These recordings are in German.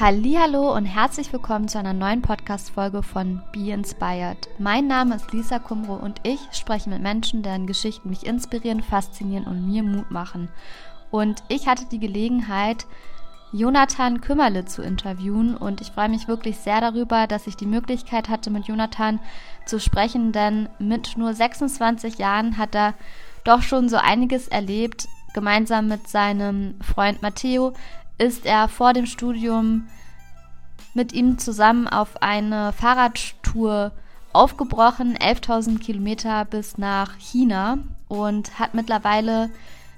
Hallo und herzlich willkommen zu einer neuen Podcast-Folge von Be Inspired. Mein Name ist Lisa Kumro und ich spreche mit Menschen, deren Geschichten mich inspirieren, faszinieren und mir Mut machen. Und ich hatte die Gelegenheit, Jonathan Kümmerle zu interviewen und ich freue mich wirklich sehr darüber, dass ich die Möglichkeit hatte, mit Jonathan zu sprechen, denn mit nur 26 Jahren hat er doch schon so einiges erlebt. Gemeinsam mit seinem Freund Matteo ist er vor dem Studium mit ihm zusammen auf eine Fahrradtour aufgebrochen, 11.000 Kilometer bis nach China und hat mittlerweile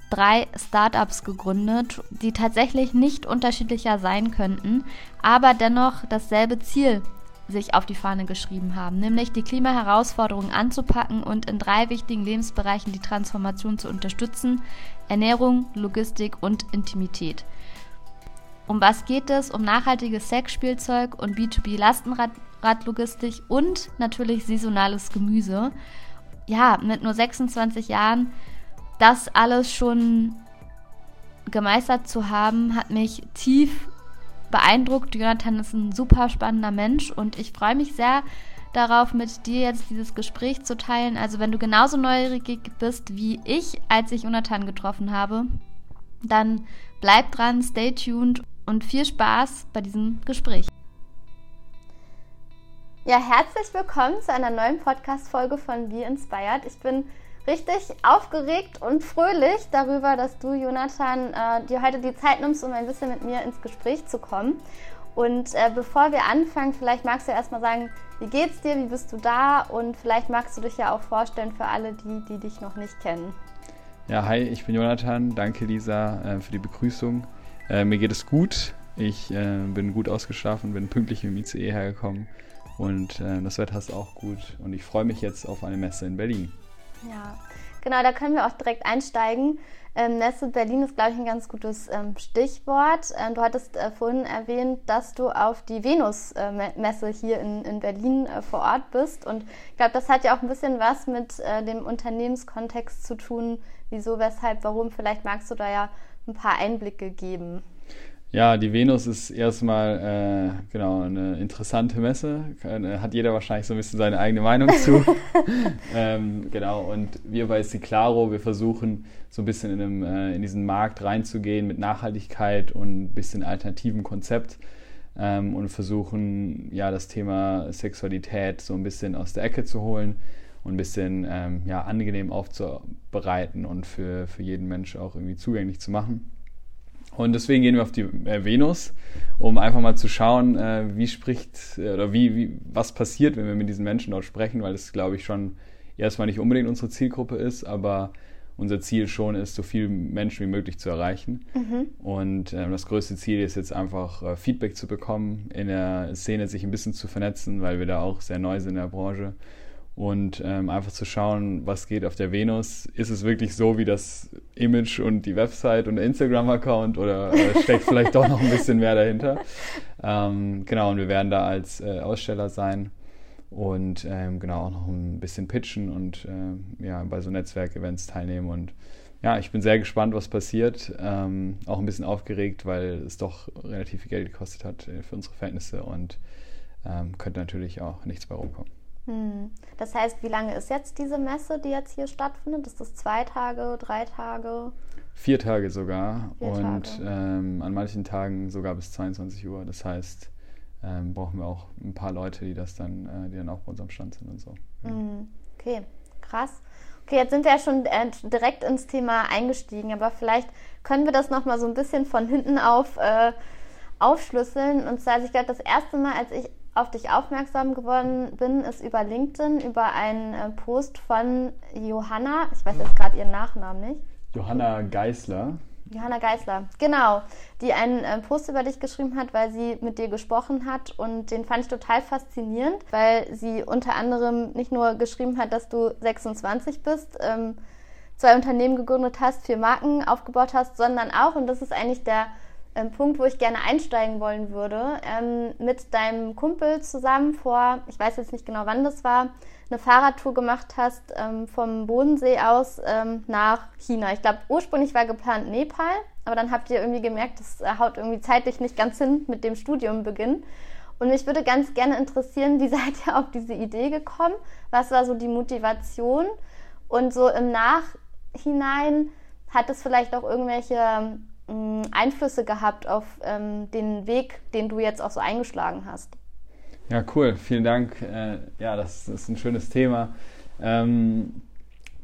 drei Startups gegründet, die tatsächlich nicht unterschiedlicher sein könnten, aber dennoch dasselbe Ziel sich auf die Fahne geschrieben haben, nämlich die Klimaherausforderungen anzupacken und in drei wichtigen Lebensbereichen die Transformation zu unterstützen, Ernährung, Logistik und Intimität. Um was geht es? Um nachhaltiges Sexspielzeug und B2B-Lastenradlogistik und natürlich saisonales Gemüse. Ja, mit nur 26 Jahren das alles schon gemeistert zu haben, hat mich tief beeindruckt. Jonathan ist ein super spannender Mensch und ich freue mich sehr darauf, mit dir jetzt dieses Gespräch zu teilen. Also wenn du genauso neugierig bist wie ich, als ich Jonathan getroffen habe, dann bleib dran, stay tuned und viel Spaß bei diesem Gespräch. Ja, herzlich willkommen zu einer neuen Podcast-Folge von Be Inspired. Ich bin richtig aufgeregt und fröhlich darüber, dass du, Jonathan, äh, dir heute die Zeit nimmst, um ein bisschen mit mir ins Gespräch zu kommen. Und äh, bevor wir anfangen, vielleicht magst du erstmal sagen, wie geht's dir, wie bist du da und vielleicht magst du dich ja auch vorstellen für alle, die, die dich noch nicht kennen. Ja, hi, ich bin Jonathan. Danke, Lisa, äh, für die Begrüßung. Äh, mir geht es gut. Ich äh, bin gut ausgeschlafen, bin pünktlich im ICE hergekommen und äh, das Wetter ist auch gut. Und ich freue mich jetzt auf eine Messe in Berlin. Ja, genau, da können wir auch direkt einsteigen. Ähm, Messe Berlin ist, glaube ich, ein ganz gutes ähm, Stichwort. Ähm, du hattest äh, vorhin erwähnt, dass du auf die Venus-Messe äh, hier in, in Berlin äh, vor Ort bist. Und ich glaube, das hat ja auch ein bisschen was mit äh, dem Unternehmenskontext zu tun. Wieso, weshalb, warum? Vielleicht magst du da ja ein paar Einblicke geben. Ja, die Venus ist erstmal äh, genau eine interessante Messe. Äh, hat jeder wahrscheinlich so ein bisschen seine eigene Meinung zu. ähm, genau, und wir bei Ciclaro, wir versuchen so ein bisschen in, einem, äh, in diesen Markt reinzugehen mit Nachhaltigkeit und ein bisschen alternativen Konzept ähm, und versuchen ja das Thema Sexualität so ein bisschen aus der Ecke zu holen und ein bisschen ähm, ja, angenehm aufzubereiten und für, für jeden Mensch auch irgendwie zugänglich zu machen. Und deswegen gehen wir auf die äh, Venus, um einfach mal zu schauen, äh, wie spricht äh, oder wie, wie, was passiert, wenn wir mit diesen Menschen dort sprechen, weil das, glaube ich, schon erstmal nicht unbedingt unsere Zielgruppe ist, aber unser Ziel schon ist, so viele Menschen wie möglich zu erreichen. Mhm. Und äh, das größte Ziel ist jetzt einfach äh, Feedback zu bekommen, in der Szene sich ein bisschen zu vernetzen, weil wir da auch sehr neu sind in der Branche und ähm, einfach zu schauen, was geht auf der Venus. Ist es wirklich so wie das Image und die Website und der Instagram-Account oder äh, steckt vielleicht doch noch ein bisschen mehr dahinter? Ähm, genau, und wir werden da als äh, Aussteller sein und ähm, genau auch noch ein bisschen pitchen und äh, ja, bei so Netzwerkevents teilnehmen und ja, ich bin sehr gespannt, was passiert. Ähm, auch ein bisschen aufgeregt, weil es doch relativ viel Geld gekostet hat äh, für unsere Verhältnisse und ähm, könnte natürlich auch nichts bei rumkommen. Hm. Das heißt, wie lange ist jetzt diese Messe, die jetzt hier stattfindet? Ist das zwei Tage, drei Tage? Vier Tage sogar Vier und Tage. Ähm, an manchen Tagen sogar bis 22 Uhr. Das heißt, ähm, brauchen wir auch ein paar Leute, die das dann, äh, die dann auch bei unserem Stand sind und so. Hm. Okay, krass. Okay, jetzt sind wir ja schon äh, direkt ins Thema eingestiegen, aber vielleicht können wir das nochmal so ein bisschen von hinten auf äh, aufschlüsseln. Und zwar, also ich glaube, das erste Mal, als ich auf dich aufmerksam geworden bin, ist über LinkedIn, über einen äh, Post von Johanna, ich weiß jetzt gerade ihren Nachnamen nicht. Johanna Geisler. Johanna Geisler, genau, die einen äh, Post über dich geschrieben hat, weil sie mit dir gesprochen hat und den fand ich total faszinierend, weil sie unter anderem nicht nur geschrieben hat, dass du 26 bist, ähm, zwei Unternehmen gegründet hast, vier Marken aufgebaut hast, sondern auch, und das ist eigentlich der ähm, Punkt, wo ich gerne einsteigen wollen würde, ähm, mit deinem Kumpel zusammen vor, ich weiß jetzt nicht genau wann das war, eine Fahrradtour gemacht hast ähm, vom Bodensee aus ähm, nach China. Ich glaube, ursprünglich war geplant Nepal, aber dann habt ihr irgendwie gemerkt, das haut irgendwie zeitlich nicht ganz hin mit dem Studiumbeginn. Und mich würde ganz gerne interessieren, wie seid ihr auf diese Idee gekommen? Was war so die Motivation? Und so im Nachhinein hat es vielleicht auch irgendwelche ähm, Einflüsse gehabt auf ähm, den Weg, den du jetzt auch so eingeschlagen hast? Ja, cool. Vielen Dank. Äh, ja, das, das, ist ein schönes Thema. Ähm,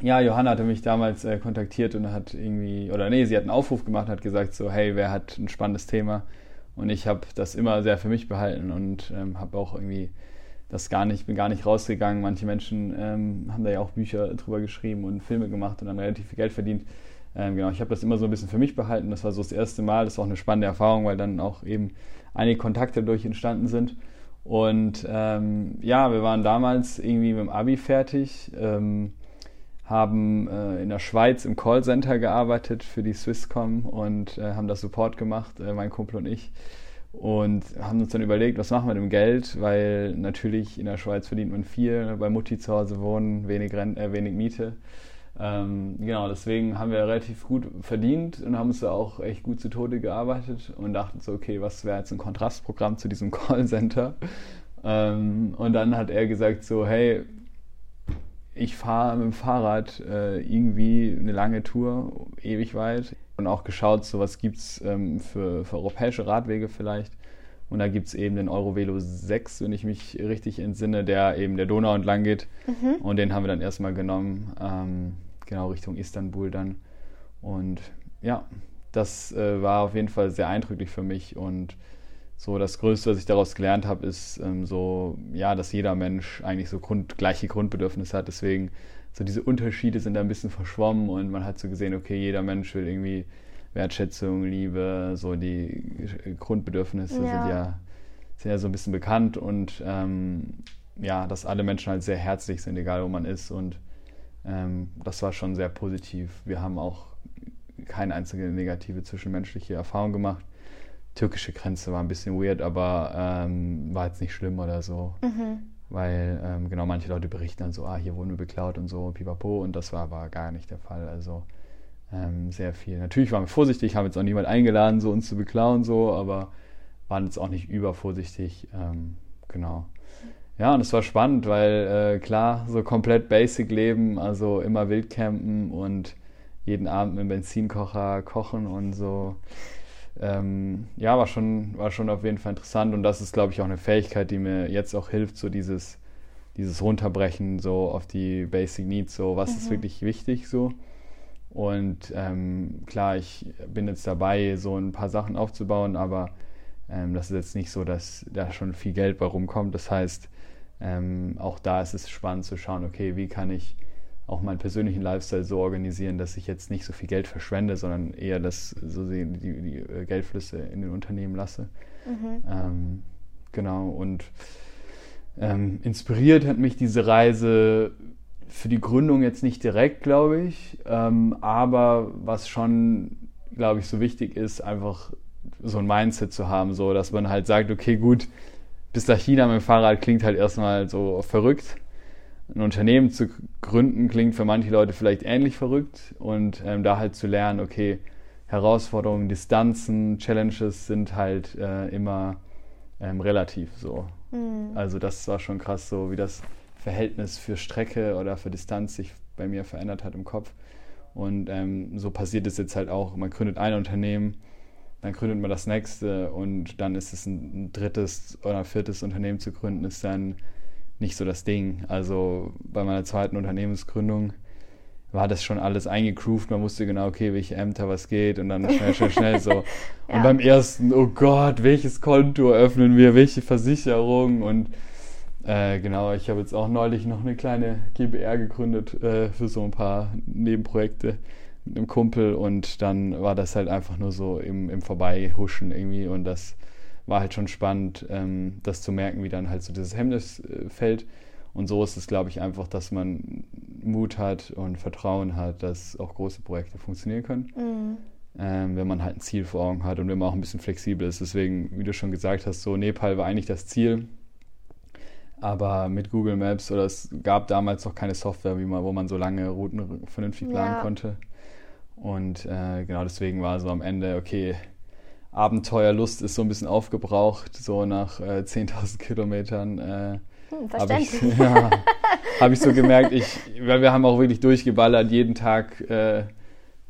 ja, Johanna hatte mich damals äh, kontaktiert und hat irgendwie, oder nee, sie hat einen Aufruf gemacht hat gesagt so, hey, wer hat ein spannendes Thema? Und ich habe das immer sehr für mich behalten und ähm, habe auch irgendwie das gar nicht, bin gar nicht rausgegangen. Manche Menschen ähm, haben da ja auch Bücher drüber geschrieben und Filme gemacht und dann relativ viel Geld verdient. Ähm, genau, ich habe das immer so ein bisschen für mich behalten. Das war so das erste Mal. Das war auch eine spannende Erfahrung, weil dann auch eben einige Kontakte dadurch entstanden sind. Und ähm, ja, wir waren damals irgendwie mit dem Abi fertig, ähm, haben äh, in der Schweiz im Callcenter gearbeitet für die Swisscom und äh, haben das Support gemacht, äh, mein Kumpel und ich. Und haben uns dann überlegt, was machen wir mit dem Geld, weil natürlich in der Schweiz verdient man viel, bei Mutti zu Hause wohnen, wenig, Rent äh, wenig Miete. Ähm, genau, deswegen haben wir relativ gut verdient und haben uns da auch echt gut zu Tode gearbeitet und dachten so, okay, was wäre jetzt ein Kontrastprogramm zu diesem Callcenter? Ähm, und dann hat er gesagt so, hey, ich fahre mit dem Fahrrad äh, irgendwie eine lange Tour, ewig weit. Und auch geschaut, so was gibt es ähm, für, für, europäische Radwege vielleicht. Und da gibt es eben den Eurovelo 6, wenn ich mich richtig entsinne, der eben der Donau entlang geht. Mhm. Und den haben wir dann erstmal genommen, ähm, genau Richtung Istanbul dann. Und ja, das äh, war auf jeden Fall sehr eindrücklich für mich und so das Größte, was ich daraus gelernt habe, ist ähm, so, ja, dass jeder Mensch eigentlich so Grund, gleiche Grundbedürfnisse hat. Deswegen so diese Unterschiede sind da ein bisschen verschwommen und man hat so gesehen, okay, jeder Mensch will irgendwie Wertschätzung, Liebe, so die Grundbedürfnisse ja. sind ja sind ja so ein bisschen bekannt und ähm, ja, dass alle Menschen halt sehr herzlich sind, egal wo man ist und ähm, das war schon sehr positiv. Wir haben auch keine einzige negative zwischenmenschliche Erfahrung gemacht türkische Grenze war ein bisschen weird, aber ähm, war jetzt nicht schlimm oder so. Mhm. Weil ähm, genau manche Leute berichten dann so, ah, hier wurden wir beklaut und so, pipapo, und das war aber gar nicht der Fall. Also ähm, sehr viel. Natürlich waren wir vorsichtig, haben jetzt auch niemand eingeladen, so uns zu beklauen, so, aber waren jetzt auch nicht übervorsichtig. Ähm, genau. Ja, und es war spannend, weil äh, klar, so komplett basic leben, also immer Wildcampen und jeden Abend mit dem Benzinkocher kochen und so ähm, ja, war schon, war schon auf jeden Fall interessant und das ist, glaube ich, auch eine Fähigkeit, die mir jetzt auch hilft, so dieses, dieses Runterbrechen so auf die Basic Needs, so was mhm. ist wirklich wichtig so. Und ähm, klar, ich bin jetzt dabei, so ein paar Sachen aufzubauen, aber ähm, das ist jetzt nicht so, dass da schon viel Geld bei rumkommt. Das heißt, ähm, auch da ist es spannend zu schauen, okay, wie kann ich auch meinen persönlichen Lifestyle so organisieren, dass ich jetzt nicht so viel Geld verschwende, sondern eher das, so die, die, die äh, Geldflüsse in den Unternehmen lasse. Mhm. Ähm, genau, und ähm, inspiriert hat mich diese Reise für die Gründung jetzt nicht direkt, glaube ich, ähm, aber was schon, glaube ich, so wichtig ist, einfach so ein Mindset zu haben, so dass man halt sagt, okay, gut, bis nach China mit dem Fahrrad klingt halt erstmal so verrückt ein Unternehmen zu gründen klingt für manche Leute vielleicht ähnlich verrückt und ähm, da halt zu lernen, okay, Herausforderungen, Distanzen, Challenges sind halt äh, immer ähm, relativ so. Mhm. Also das war schon krass, so wie das Verhältnis für Strecke oder für Distanz sich bei mir verändert hat im Kopf. Und ähm, so passiert es jetzt halt auch. Man gründet ein Unternehmen, dann gründet man das nächste und dann ist es ein drittes oder viertes Unternehmen zu gründen, ist dann nicht so das Ding. Also bei meiner zweiten Unternehmensgründung war das schon alles eingegroovt. Man wusste genau, okay, welche Ämter was geht und dann schnell, schnell, schnell so. ja. Und beim ersten, oh Gott, welches Konto öffnen wir, welche Versicherung und äh, genau, ich habe jetzt auch neulich noch eine kleine GBR gegründet äh, für so ein paar Nebenprojekte mit einem Kumpel und dann war das halt einfach nur so im, im Vorbeihuschen irgendwie und das war halt schon spannend, ähm, das zu merken, wie dann halt so dieses Hemmnis äh, fällt. Und so ist es, glaube ich, einfach, dass man Mut hat und Vertrauen hat, dass auch große Projekte funktionieren können. Mhm. Ähm, wenn man halt ein Ziel vor Augen hat und wenn man auch ein bisschen flexibel ist. Deswegen, wie du schon gesagt hast, so Nepal war eigentlich das Ziel. Aber mit Google Maps oder es gab damals noch keine Software, wie man, wo man so lange Routen vernünftig planen ja. konnte. Und äh, genau deswegen war so am Ende, okay, Abenteuerlust ist so ein bisschen aufgebraucht, so nach äh, 10.000 Kilometern. Äh, hm, habe ich, ja, hab ich so gemerkt, ich, weil wir haben auch wirklich durchgeballert, jeden Tag äh,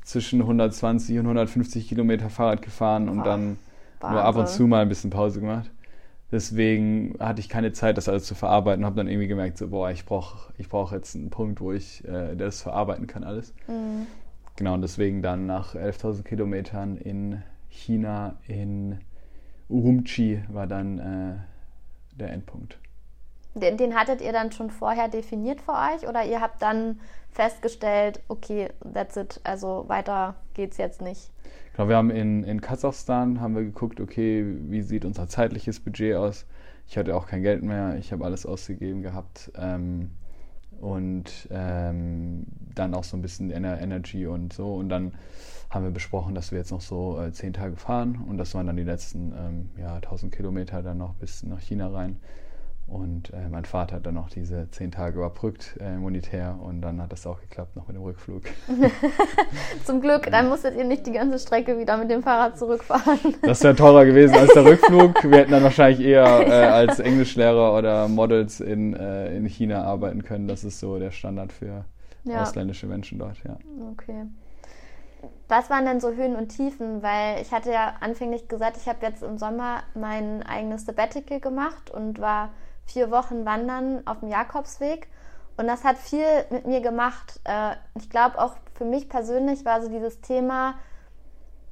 zwischen 120 und 150 Kilometer Fahrrad gefahren und Ach, dann nur ab und zu mal ein bisschen Pause gemacht. Deswegen hatte ich keine Zeit, das alles zu verarbeiten. Habe dann irgendwie gemerkt, so, boah, ich brauche ich brauch jetzt einen Punkt, wo ich äh, das verarbeiten kann alles. Mhm. Genau, und deswegen dann nach 11.000 Kilometern in China, in Urumqi war dann äh, der Endpunkt. Den, den, hattet ihr dann schon vorher definiert für euch oder ihr habt dann festgestellt, okay, that's it, also weiter geht's jetzt nicht? Genau, wir haben in, in Kasachstan haben wir geguckt, okay, wie sieht unser zeitliches Budget aus? Ich hatte auch kein Geld mehr, ich habe alles ausgegeben gehabt. Ähm, und ähm, dann auch so ein bisschen Energy und so. Und dann haben wir besprochen, dass wir jetzt noch so äh, zehn Tage fahren und das waren dann die letzten ähm, ja, 1000 Kilometer dann noch bis nach China rein. Und äh, mein Vater hat dann noch diese zehn Tage überbrückt äh, monetär und dann hat das auch geklappt, noch mit dem Rückflug. Zum Glück, dann musstet ihr nicht die ganze Strecke wieder mit dem Fahrrad zurückfahren. das wäre teurer gewesen als der Rückflug. Wir hätten dann wahrscheinlich eher äh, als Englischlehrer oder Models in, äh, in China arbeiten können. Das ist so der Standard für ja. ausländische Menschen dort, ja. Okay. Was waren denn so Höhen und Tiefen? Weil ich hatte ja anfänglich gesagt, ich habe jetzt im Sommer mein eigenes Sabbatical gemacht und war vier Wochen Wandern auf dem Jakobsweg. Und das hat viel mit mir gemacht. Äh, ich glaube auch für mich persönlich war so dieses Thema,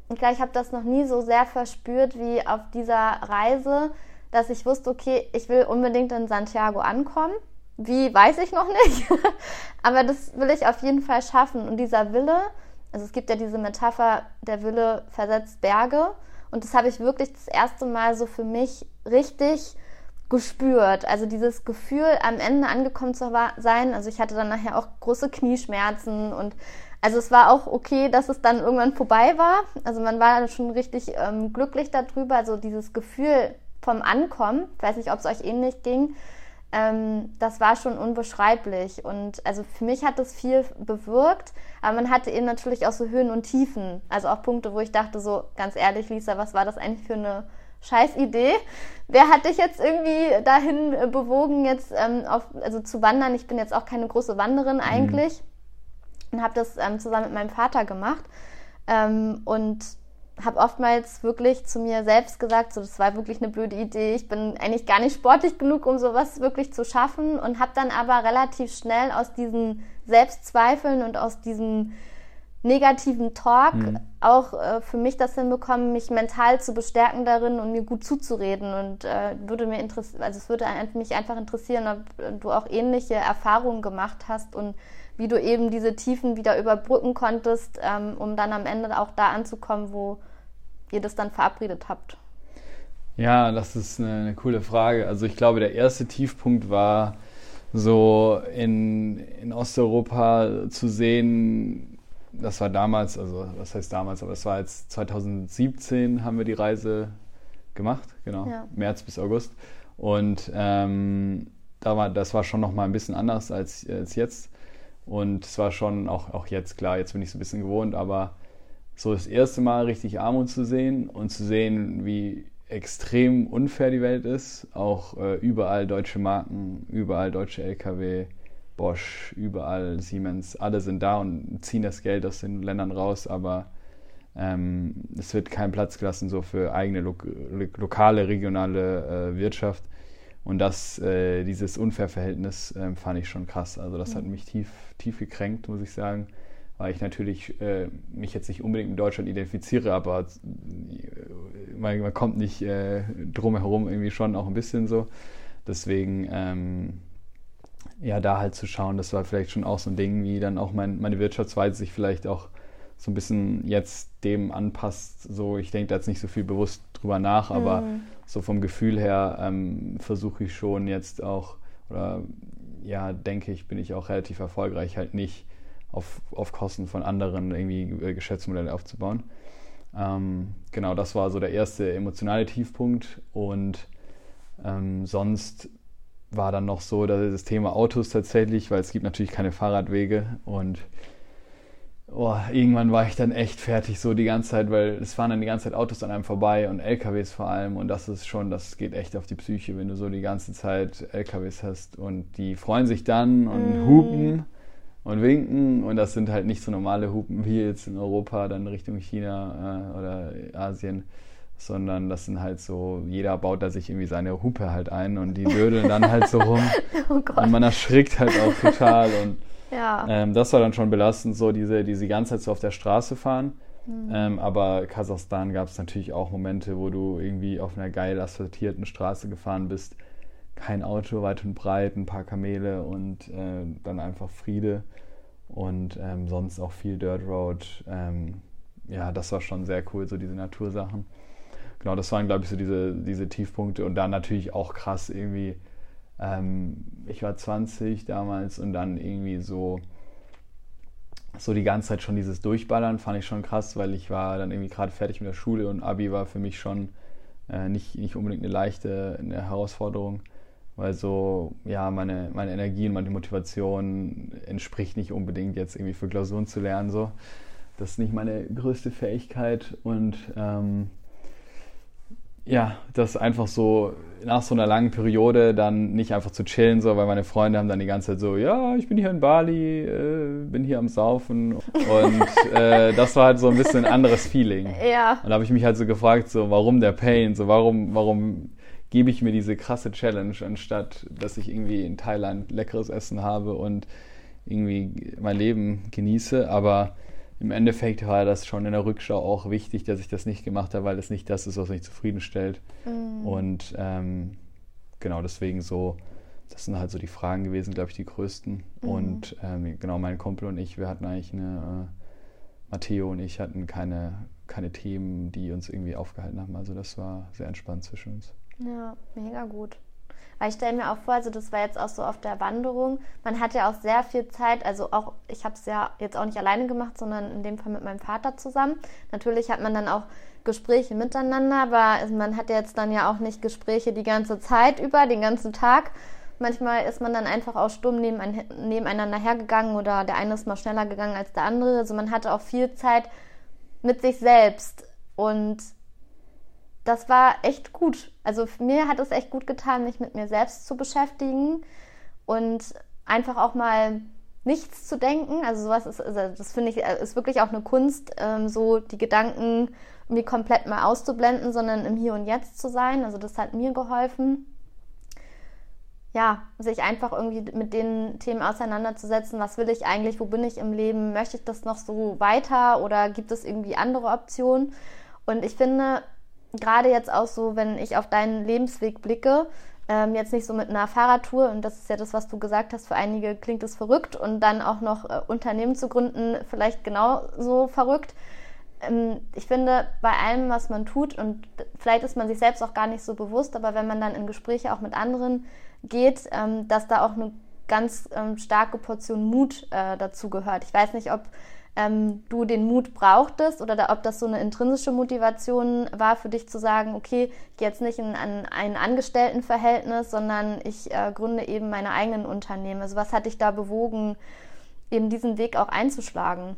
ich glaube, ich habe das noch nie so sehr verspürt wie auf dieser Reise, dass ich wusste, okay, ich will unbedingt in Santiago ankommen. Wie, weiß ich noch nicht. Aber das will ich auf jeden Fall schaffen. Und dieser Wille, also es gibt ja diese Metapher, der Wille versetzt Berge. Und das habe ich wirklich das erste Mal so für mich richtig gespürt. Also dieses Gefühl, am Ende angekommen zu sein. Also ich hatte dann nachher auch große Knieschmerzen und also es war auch okay, dass es dann irgendwann vorbei war. Also man war schon richtig ähm, glücklich darüber. Also dieses Gefühl vom Ankommen, ich weiß nicht, ob es euch ähnlich ging, ähm, das war schon unbeschreiblich. Und also für mich hat das viel bewirkt, aber man hatte eben natürlich auch so Höhen und Tiefen. Also auch Punkte, wo ich dachte, so ganz ehrlich, Lisa, was war das eigentlich für eine scheiß Idee. Wer hat dich jetzt irgendwie dahin äh, bewogen, jetzt ähm, auf, also zu wandern? Ich bin jetzt auch keine große Wanderin eigentlich mhm. und habe das ähm, zusammen mit meinem Vater gemacht ähm, und habe oftmals wirklich zu mir selbst gesagt, so das war wirklich eine blöde Idee. Ich bin eigentlich gar nicht sportlich genug, um sowas wirklich zu schaffen und habe dann aber relativ schnell aus diesen Selbstzweifeln und aus diesen negativen Talk mhm. auch äh, für mich das hinbekommen, mich mental zu bestärken darin und mir gut zuzureden. Und äh, würde mir interessieren, also es würde mich einfach interessieren, ob du auch ähnliche Erfahrungen gemacht hast und wie du eben diese Tiefen wieder überbrücken konntest, ähm, um dann am Ende auch da anzukommen, wo ihr das dann verabredet habt. Ja, das ist eine, eine coole Frage. Also ich glaube, der erste Tiefpunkt war so in, in Osteuropa zu sehen, das war damals, also was heißt damals, aber das war jetzt 2017 haben wir die Reise gemacht, genau, ja. März bis August. Und ähm, da war, das war schon nochmal ein bisschen anders als, als jetzt. Und es war schon auch, auch jetzt, klar, jetzt bin ich so ein bisschen gewohnt, aber so das erste Mal richtig Armut zu sehen und zu sehen, wie extrem unfair die Welt ist. Auch äh, überall deutsche Marken, überall deutsche LKW, Bosch, überall Siemens, alle sind da und ziehen das Geld aus den Ländern raus, aber ähm, es wird kein Platz gelassen so für eigene lo lokale, regionale äh, Wirtschaft. Und das, äh, dieses Unfairverhältnis äh, fand ich schon krass. Also das mhm. hat mich tief, tief gekränkt, muss ich sagen, weil ich natürlich äh, mich jetzt nicht unbedingt in Deutschland identifiziere, aber äh, man, man kommt nicht äh, drum herum irgendwie schon auch ein bisschen so. Deswegen ähm, ja, da halt zu schauen, das war vielleicht schon auch so ein Ding, wie dann auch mein, meine Wirtschaftsweise sich vielleicht auch so ein bisschen jetzt dem anpasst. So, ich denke da jetzt nicht so viel bewusst drüber nach, aber mhm. so vom Gefühl her ähm, versuche ich schon jetzt auch, oder ja, denke ich, bin ich auch relativ erfolgreich, halt nicht auf, auf Kosten von anderen irgendwie äh, Geschäftsmodelle aufzubauen. Ähm, genau, das war so der erste emotionale Tiefpunkt und ähm, sonst war dann noch so dass das Thema Autos tatsächlich, weil es gibt natürlich keine Fahrradwege und oh, irgendwann war ich dann echt fertig so die ganze Zeit, weil es fahren dann die ganze Zeit Autos an einem vorbei und LKWs vor allem und das ist schon, das geht echt auf die Psyche, wenn du so die ganze Zeit LKWs hast und die freuen sich dann und mm. hupen und winken und das sind halt nicht so normale Hupen wie jetzt in Europa, dann Richtung China äh, oder Asien, sondern das sind halt so, jeder baut da sich irgendwie seine Hupe halt ein und die dödeln dann halt so rum oh und man erschrickt halt auch total und ja. ähm, das war dann schon belastend, so diese, diese ganze Zeit so auf der Straße fahren. Mhm. Ähm, aber Kasachstan gab es natürlich auch Momente, wo du irgendwie auf einer geil asphaltierten Straße gefahren bist kein Auto weit und breit, ein paar Kamele und äh, dann einfach Friede und ähm, sonst auch viel Dirt Road. Ähm, ja, das war schon sehr cool, so diese Natursachen. Genau, das waren, glaube ich, so diese, diese Tiefpunkte und dann natürlich auch krass irgendwie. Ähm, ich war 20 damals und dann irgendwie so so die ganze Zeit schon dieses Durchballern fand ich schon krass, weil ich war dann irgendwie gerade fertig mit der Schule und Abi war für mich schon äh, nicht, nicht unbedingt eine leichte eine Herausforderung weil so, ja, meine, meine Energie und meine Motivation entspricht nicht unbedingt jetzt irgendwie für Klausuren zu lernen, so. Das ist nicht meine größte Fähigkeit und ähm, ja, das einfach so nach so einer langen Periode dann nicht einfach zu chillen, so, weil meine Freunde haben dann die ganze Zeit so, ja, ich bin hier in Bali, äh, bin hier am Saufen und äh, das war halt so ein bisschen ein anderes Feeling. Ja. Und da habe ich mich halt so gefragt, so, warum der Pain, so, warum, warum gebe ich mir diese krasse Challenge, anstatt dass ich irgendwie in Thailand leckeres Essen habe und irgendwie mein Leben genieße. Aber im Endeffekt war das schon in der Rückschau auch wichtig, dass ich das nicht gemacht habe, weil es nicht das ist, was mich zufriedenstellt. Mhm. Und ähm, genau deswegen so, das sind halt so die Fragen gewesen, glaube ich, die größten. Mhm. Und ähm, genau, mein Kumpel und ich, wir hatten eigentlich eine, äh, Matteo und ich hatten keine, keine Themen, die uns irgendwie aufgehalten haben. Also das war sehr entspannt zwischen uns. Ja, mega gut. Weil ich stelle mir auch vor, also das war jetzt auch so auf der Wanderung, man hat ja auch sehr viel Zeit, also auch, ich habe es ja jetzt auch nicht alleine gemacht, sondern in dem Fall mit meinem Vater zusammen. Natürlich hat man dann auch Gespräche miteinander, aber man hat jetzt dann ja auch nicht Gespräche die ganze Zeit über, den ganzen Tag. Manchmal ist man dann einfach auch stumm nebeneinander hergegangen oder der eine ist mal schneller gegangen als der andere. Also man hatte auch viel Zeit mit sich selbst und das war echt gut. Also mir hat es echt gut getan, mich mit mir selbst zu beschäftigen und einfach auch mal nichts zu denken. Also sowas ist, also das finde ich, äh, ist wirklich auch eine Kunst, ähm, so die Gedanken irgendwie komplett mal auszublenden, sondern im Hier und Jetzt zu sein. Also das hat mir geholfen. Ja, sich einfach irgendwie mit den Themen auseinanderzusetzen. Was will ich eigentlich? Wo bin ich im Leben? Möchte ich das noch so weiter oder gibt es irgendwie andere Optionen? Und ich finde, gerade jetzt auch so, wenn ich auf deinen Lebensweg blicke, ähm, jetzt nicht so mit einer Fahrradtour, und das ist ja das, was du gesagt hast, für einige klingt es verrückt und dann auch noch äh, Unternehmen zu gründen, vielleicht genauso verrückt. Ähm, ich finde, bei allem, was man tut, und vielleicht ist man sich selbst auch gar nicht so bewusst, aber wenn man dann in Gespräche auch mit anderen geht, ähm, dass da auch eine ganz ähm, starke Portion Mut äh, dazu gehört. Ich weiß nicht, ob ähm, du den Mut brauchtest oder da, ob das so eine intrinsische Motivation war für dich zu sagen, okay, ich gehe jetzt nicht in ein, ein Angestelltenverhältnis, sondern ich äh, gründe eben meine eigenen Unternehmen. Also was hat dich da bewogen, eben diesen Weg auch einzuschlagen?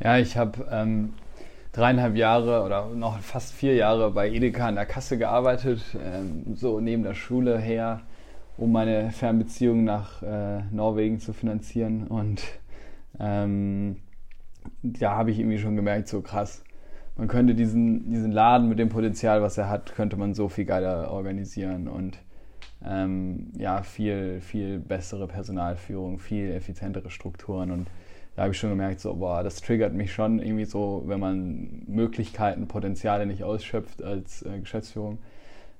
Ja, ich habe ähm, dreieinhalb Jahre oder noch fast vier Jahre bei Edeka in der Kasse gearbeitet, ähm, so neben der Schule her, um meine Fernbeziehung nach äh, Norwegen zu finanzieren und ähm, da habe ich irgendwie schon gemerkt, so krass, man könnte diesen, diesen Laden mit dem Potenzial, was er hat, könnte man so viel geiler organisieren und ähm, ja, viel, viel bessere Personalführung, viel effizientere Strukturen und da habe ich schon gemerkt, so, boah, das triggert mich schon irgendwie so, wenn man Möglichkeiten, Potenziale nicht ausschöpft als äh, Geschäftsführung.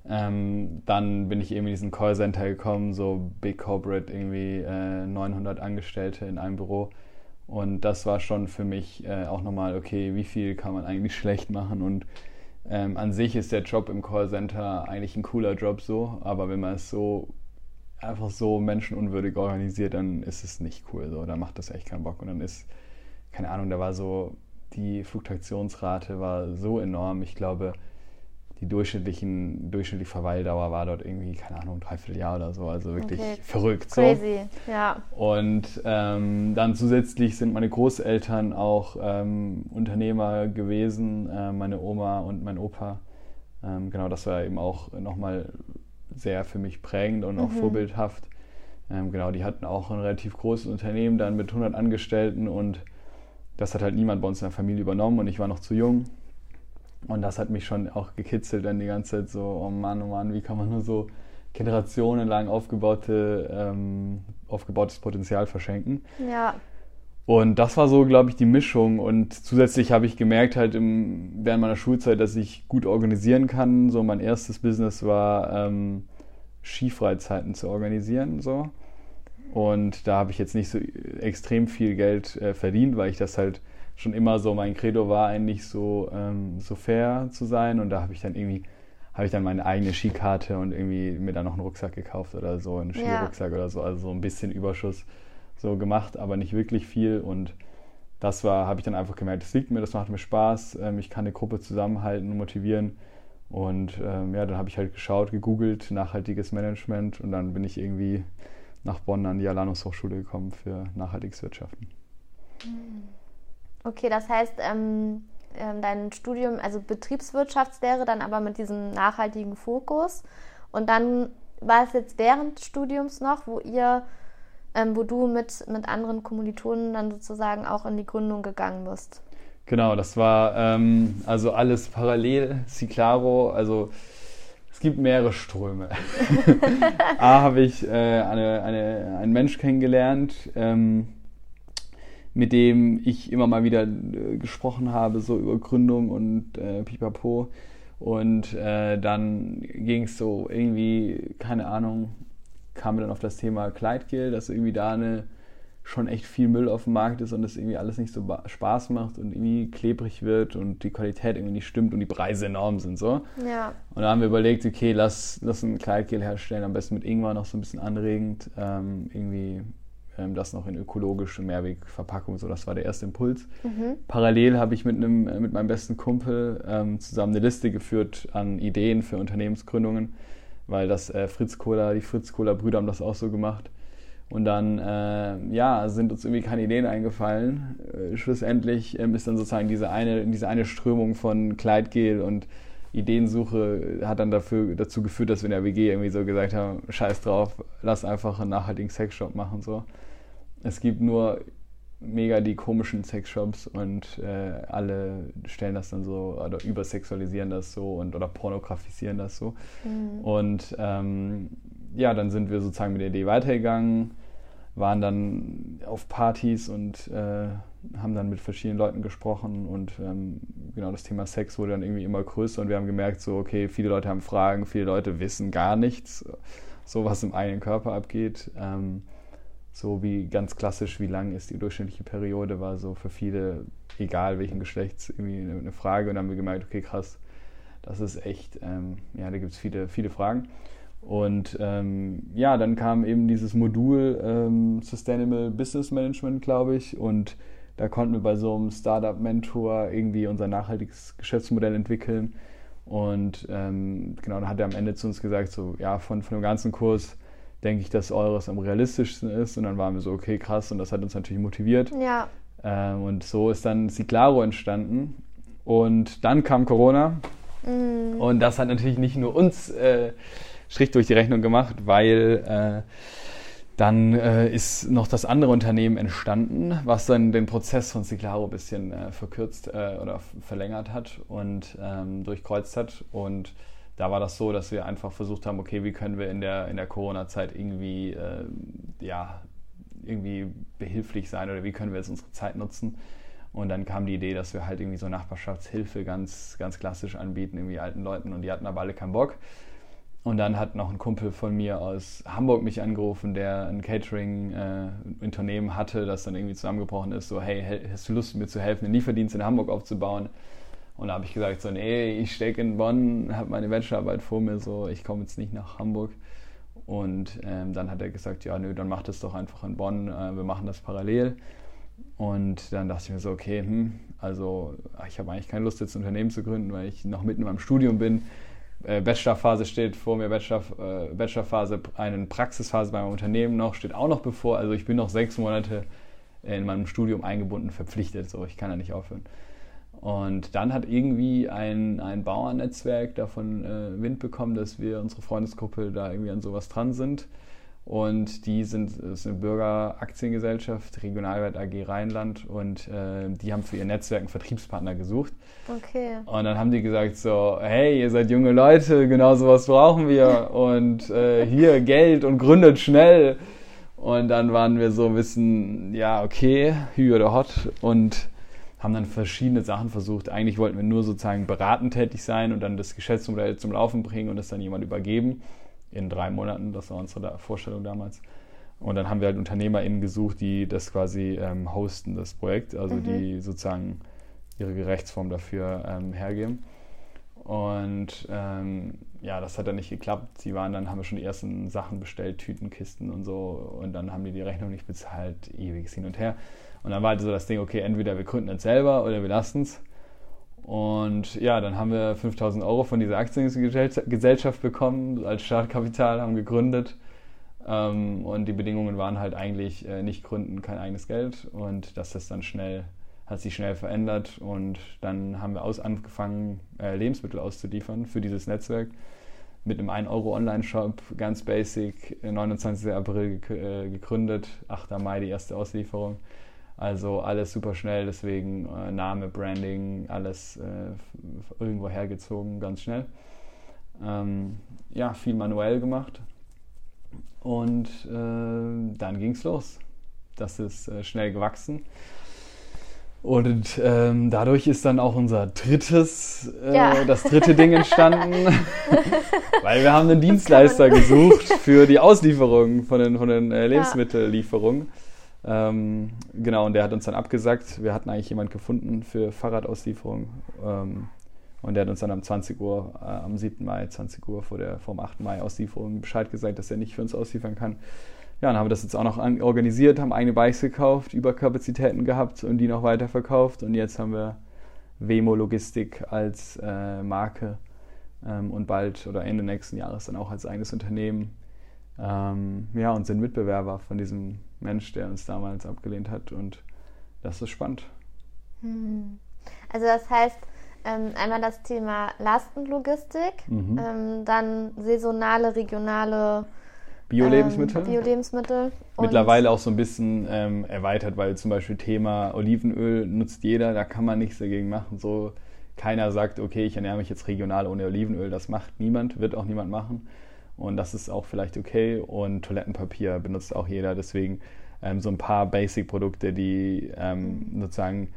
Ähm, dann bin ich eben in diesen Callcenter gekommen, so Big Corporate, irgendwie äh, 900 Angestellte in einem Büro. Und das war schon für mich äh, auch nochmal, okay, wie viel kann man eigentlich schlecht machen? Und ähm, an sich ist der Job im Callcenter eigentlich ein cooler Job so, aber wenn man es so einfach so menschenunwürdig organisiert, dann ist es nicht cool so. Da macht das echt keinen Bock. Und dann ist, keine Ahnung, da war so, die Fluktuationsrate war so enorm. Ich glaube, die durchschnittlichen, durchschnittliche Verweildauer war dort irgendwie, keine Ahnung, dreiviertel Jahr oder so. Also wirklich okay. verrückt. Crazy, so. ja. Und ähm, dann zusätzlich sind meine Großeltern auch ähm, Unternehmer gewesen, äh, meine Oma und mein Opa. Ähm, genau, das war eben auch nochmal sehr für mich prägend und auch mhm. vorbildhaft. Ähm, genau, die hatten auch ein relativ großes Unternehmen dann mit 100 Angestellten und das hat halt niemand bei uns in der Familie übernommen und ich war noch zu jung. Und das hat mich schon auch gekitzelt dann die ganze Zeit so, oh Mann, oh Mann, wie kann man nur so generationenlang aufgebaute, ähm, aufgebautes Potenzial verschenken. Ja. Und das war so, glaube ich, die Mischung. Und zusätzlich habe ich gemerkt halt im, während meiner Schulzeit, dass ich gut organisieren kann. So mein erstes Business war ähm, Skifreizeiten zu organisieren. So. Und da habe ich jetzt nicht so extrem viel Geld äh, verdient, weil ich das halt schon immer so, mein Credo war eigentlich so, ähm, so fair zu sein. Und da habe ich dann irgendwie, habe ich dann meine eigene Skikarte und irgendwie mir dann noch einen Rucksack gekauft oder so, einen Skirucksack ja. oder so. Also so ein bisschen Überschuss so gemacht, aber nicht wirklich viel. Und das war, habe ich dann einfach gemerkt, das liegt mir, das macht mir Spaß. Ähm, ich kann eine Gruppe zusammenhalten und motivieren. Und ähm, ja, dann habe ich halt geschaut, gegoogelt, nachhaltiges Management und dann bin ich irgendwie nach Bonn an die Alanus Hochschule gekommen für nachhaltiges Wirtschaften. Okay, das heißt, ähm, ähm, dein Studium, also Betriebswirtschaftslehre, dann aber mit diesem nachhaltigen Fokus. Und dann war es jetzt während des Studiums noch, wo ihr, ähm, wo du mit, mit anderen Kommilitonen dann sozusagen auch in die Gründung gegangen bist. Genau, das war ähm, also alles parallel, Ciclaro, also es gibt mehrere Ströme. A habe ich äh, eine, eine, einen Mensch kennengelernt, ähm, mit dem ich immer mal wieder äh, gesprochen habe, so über Gründung und äh, Pipapo. Und äh, dann ging es so irgendwie, keine Ahnung, kam dann auf das Thema Kleidgel, dass irgendwie da eine schon echt viel Müll auf dem Markt ist und das irgendwie alles nicht so Spaß macht und irgendwie klebrig wird und die Qualität irgendwie nicht stimmt und die Preise enorm sind so. Ja. Und da haben wir überlegt, okay, lass, lass ein Kleidgel herstellen, am besten mit Ingwer noch so ein bisschen anregend, ähm, irgendwie das noch in ökologische Mehrwegverpackung, so das war der erste Impuls. Mhm. Parallel habe ich mit, einem, äh, mit meinem besten Kumpel ähm, zusammen eine Liste geführt an Ideen für Unternehmensgründungen, weil das äh, Fritz Kohler, die Fritz Kohler Brüder haben das auch so gemacht und dann, äh, ja, sind uns irgendwie keine Ideen eingefallen. Äh, schlussendlich ähm, ist dann sozusagen diese eine, diese eine Strömung von Kleidgel und Ideensuche hat dann dafür, dazu geführt, dass wir in der WG irgendwie so gesagt haben, scheiß drauf, lass einfach einen nachhaltigen Sexshop machen. So. Es gibt nur mega die komischen Sexshops und äh, alle stellen das dann so oder übersexualisieren das so und oder pornografisieren das so. Mhm. Und ähm, ja, dann sind wir sozusagen mit der Idee weitergegangen waren dann auf Partys und äh, haben dann mit verschiedenen Leuten gesprochen und ähm, genau das Thema Sex wurde dann irgendwie immer größer und wir haben gemerkt, so okay, viele Leute haben Fragen, viele Leute wissen gar nichts, so was im eigenen Körper abgeht. Ähm, so wie ganz klassisch, wie lang ist die durchschnittliche Periode, war so für viele, egal welchen Geschlechts, irgendwie eine Frage und dann haben wir gemerkt, okay, krass, das ist echt, ähm, ja, da gibt es viele, viele Fragen. Und ähm, ja, dann kam eben dieses Modul ähm, Sustainable Business Management, glaube ich. Und da konnten wir bei so einem Startup-Mentor irgendwie unser nachhaltiges Geschäftsmodell entwickeln. Und ähm, genau, dann hat er am Ende zu uns gesagt, so, ja, von, von dem ganzen Kurs denke ich, dass eures am realistischsten ist. Und dann waren wir so, okay, krass. Und das hat uns natürlich motiviert. Ja. Ähm, und so ist dann Ciclaro entstanden. Und dann kam Corona. Mhm. Und das hat natürlich nicht nur uns... Äh, Strich durch die Rechnung gemacht, weil äh, dann äh, ist noch das andere Unternehmen entstanden, was dann den Prozess von Ciclaro ein bisschen äh, verkürzt äh, oder verlängert hat und ähm, durchkreuzt hat. Und da war das so, dass wir einfach versucht haben, okay, wie können wir in der, in der Corona-Zeit irgendwie, äh, ja, irgendwie behilflich sein oder wie können wir jetzt unsere Zeit nutzen. Und dann kam die Idee, dass wir halt irgendwie so Nachbarschaftshilfe ganz, ganz klassisch anbieten, irgendwie alten Leuten und die hatten aber alle keinen Bock. Und dann hat noch ein Kumpel von mir aus Hamburg mich angerufen, der ein Catering-Unternehmen äh, hatte, das dann irgendwie zusammengebrochen ist. So, hey, hast du Lust, mir zu helfen, einen Lieferdienst in Hamburg aufzubauen? Und da habe ich gesagt, so, nee, ich stecke in Bonn, habe meine Bachelorarbeit vor mir, so, ich komme jetzt nicht nach Hamburg. Und ähm, dann hat er gesagt, ja, nö, dann mach das doch einfach in Bonn, äh, wir machen das parallel. Und dann dachte ich mir so, okay, hm, also ich habe eigentlich keine Lust, jetzt ein Unternehmen zu gründen, weil ich noch mitten in meinem Studium bin. Äh, Bachelorphase steht vor mir, Bachelor, äh, Bachelorphase, eine Praxisphase beim Unternehmen noch, steht auch noch bevor. Also ich bin noch sechs Monate in meinem Studium eingebunden, verpflichtet. So, ich kann da nicht aufhören. Und dann hat irgendwie ein, ein Bauernnetzwerk davon äh, Wind bekommen, dass wir, unsere Freundesgruppe, da irgendwie an sowas dran sind. Und die sind, ist eine Bürgeraktiengesellschaft, Regionalwert AG Rheinland. Und äh, die haben für ihr Netzwerk einen Vertriebspartner gesucht. Okay. Und dann haben die gesagt so, hey, ihr seid junge Leute, genau sowas brauchen wir. Und äh, hier Geld und gründet schnell. Und dann waren wir so ein bisschen, ja, okay, Hü oder Hot. Und haben dann verschiedene Sachen versucht. Eigentlich wollten wir nur sozusagen beratend tätig sein und dann das Geschäftsmodell zum Laufen bringen und das dann jemand übergeben in drei Monaten. Das war unsere Vorstellung damals. Und dann haben wir halt UnternehmerInnen gesucht, die das quasi ähm, hosten, das Projekt, also mhm. die sozusagen ihre Rechtsform dafür ähm, hergeben. Und ähm, ja, das hat dann nicht geklappt. Sie waren dann, haben wir schon die ersten Sachen bestellt, Tüten, Kisten und so. Und dann haben die die Rechnung nicht bezahlt, ewiges hin und her. Und dann war halt so das Ding, okay, entweder wir gründen es selber oder wir lassen es. Und ja, dann haben wir 5000 Euro von dieser Aktiengesellschaft bekommen als Startkapital, haben gegründet. Ähm, und die Bedingungen waren halt eigentlich äh, nicht gründen, kein eigenes Geld. Und das ist dann schnell, hat sich schnell verändert. Und dann haben wir aus angefangen, äh, Lebensmittel auszuliefern für dieses Netzwerk. Mit einem 1 Euro Online-Shop, ganz basic, 29. April äh, gegründet, 8. Mai die erste Auslieferung. Also alles super schnell, deswegen äh, Name, Branding, alles äh, irgendwo hergezogen, ganz schnell. Ähm, ja, viel manuell gemacht. Und äh, dann ging es los. Das ist äh, schnell gewachsen. Und ähm, dadurch ist dann auch unser drittes, äh, ja. das dritte Ding entstanden, weil wir haben einen Dienstleister gesucht für die Auslieferung von den, von den äh, Lebensmittellieferungen. Ähm, genau, und der hat uns dann abgesagt. Wir hatten eigentlich jemanden gefunden für Fahrradauslieferung. Ähm, und der hat uns dann am 20 Uhr, äh, am 7. Mai, 20 Uhr vor der vom 8. Mai Auslieferung Bescheid gesagt, dass er nicht für uns ausliefern kann. Ja, dann haben wir das jetzt auch noch an, organisiert, haben eigene Bikes gekauft, Überkapazitäten gehabt und die noch weiterverkauft. Und jetzt haben wir Wemo Logistik als äh, Marke ähm, und bald oder Ende nächsten Jahres dann auch als eigenes Unternehmen. Ähm, ja, und sind Mitbewerber von diesem Mensch, der uns damals abgelehnt hat. Und das ist spannend. Hm. Also das heißt, ähm, einmal das Thema Lastenlogistik, mhm. ähm, dann saisonale, regionale Bio-Lebensmittel. Ähm, Bio-Lebensmittel. Mittlerweile auch so ein bisschen ähm, erweitert, weil zum Beispiel Thema Olivenöl nutzt jeder, da kann man nichts dagegen machen. So keiner sagt, okay, ich ernähre mich jetzt regional ohne Olivenöl. Das macht niemand, wird auch niemand machen. Und das ist auch vielleicht okay. Und Toilettenpapier benutzt auch jeder. Deswegen ähm, so ein paar Basic-Produkte, die ähm, sozusagen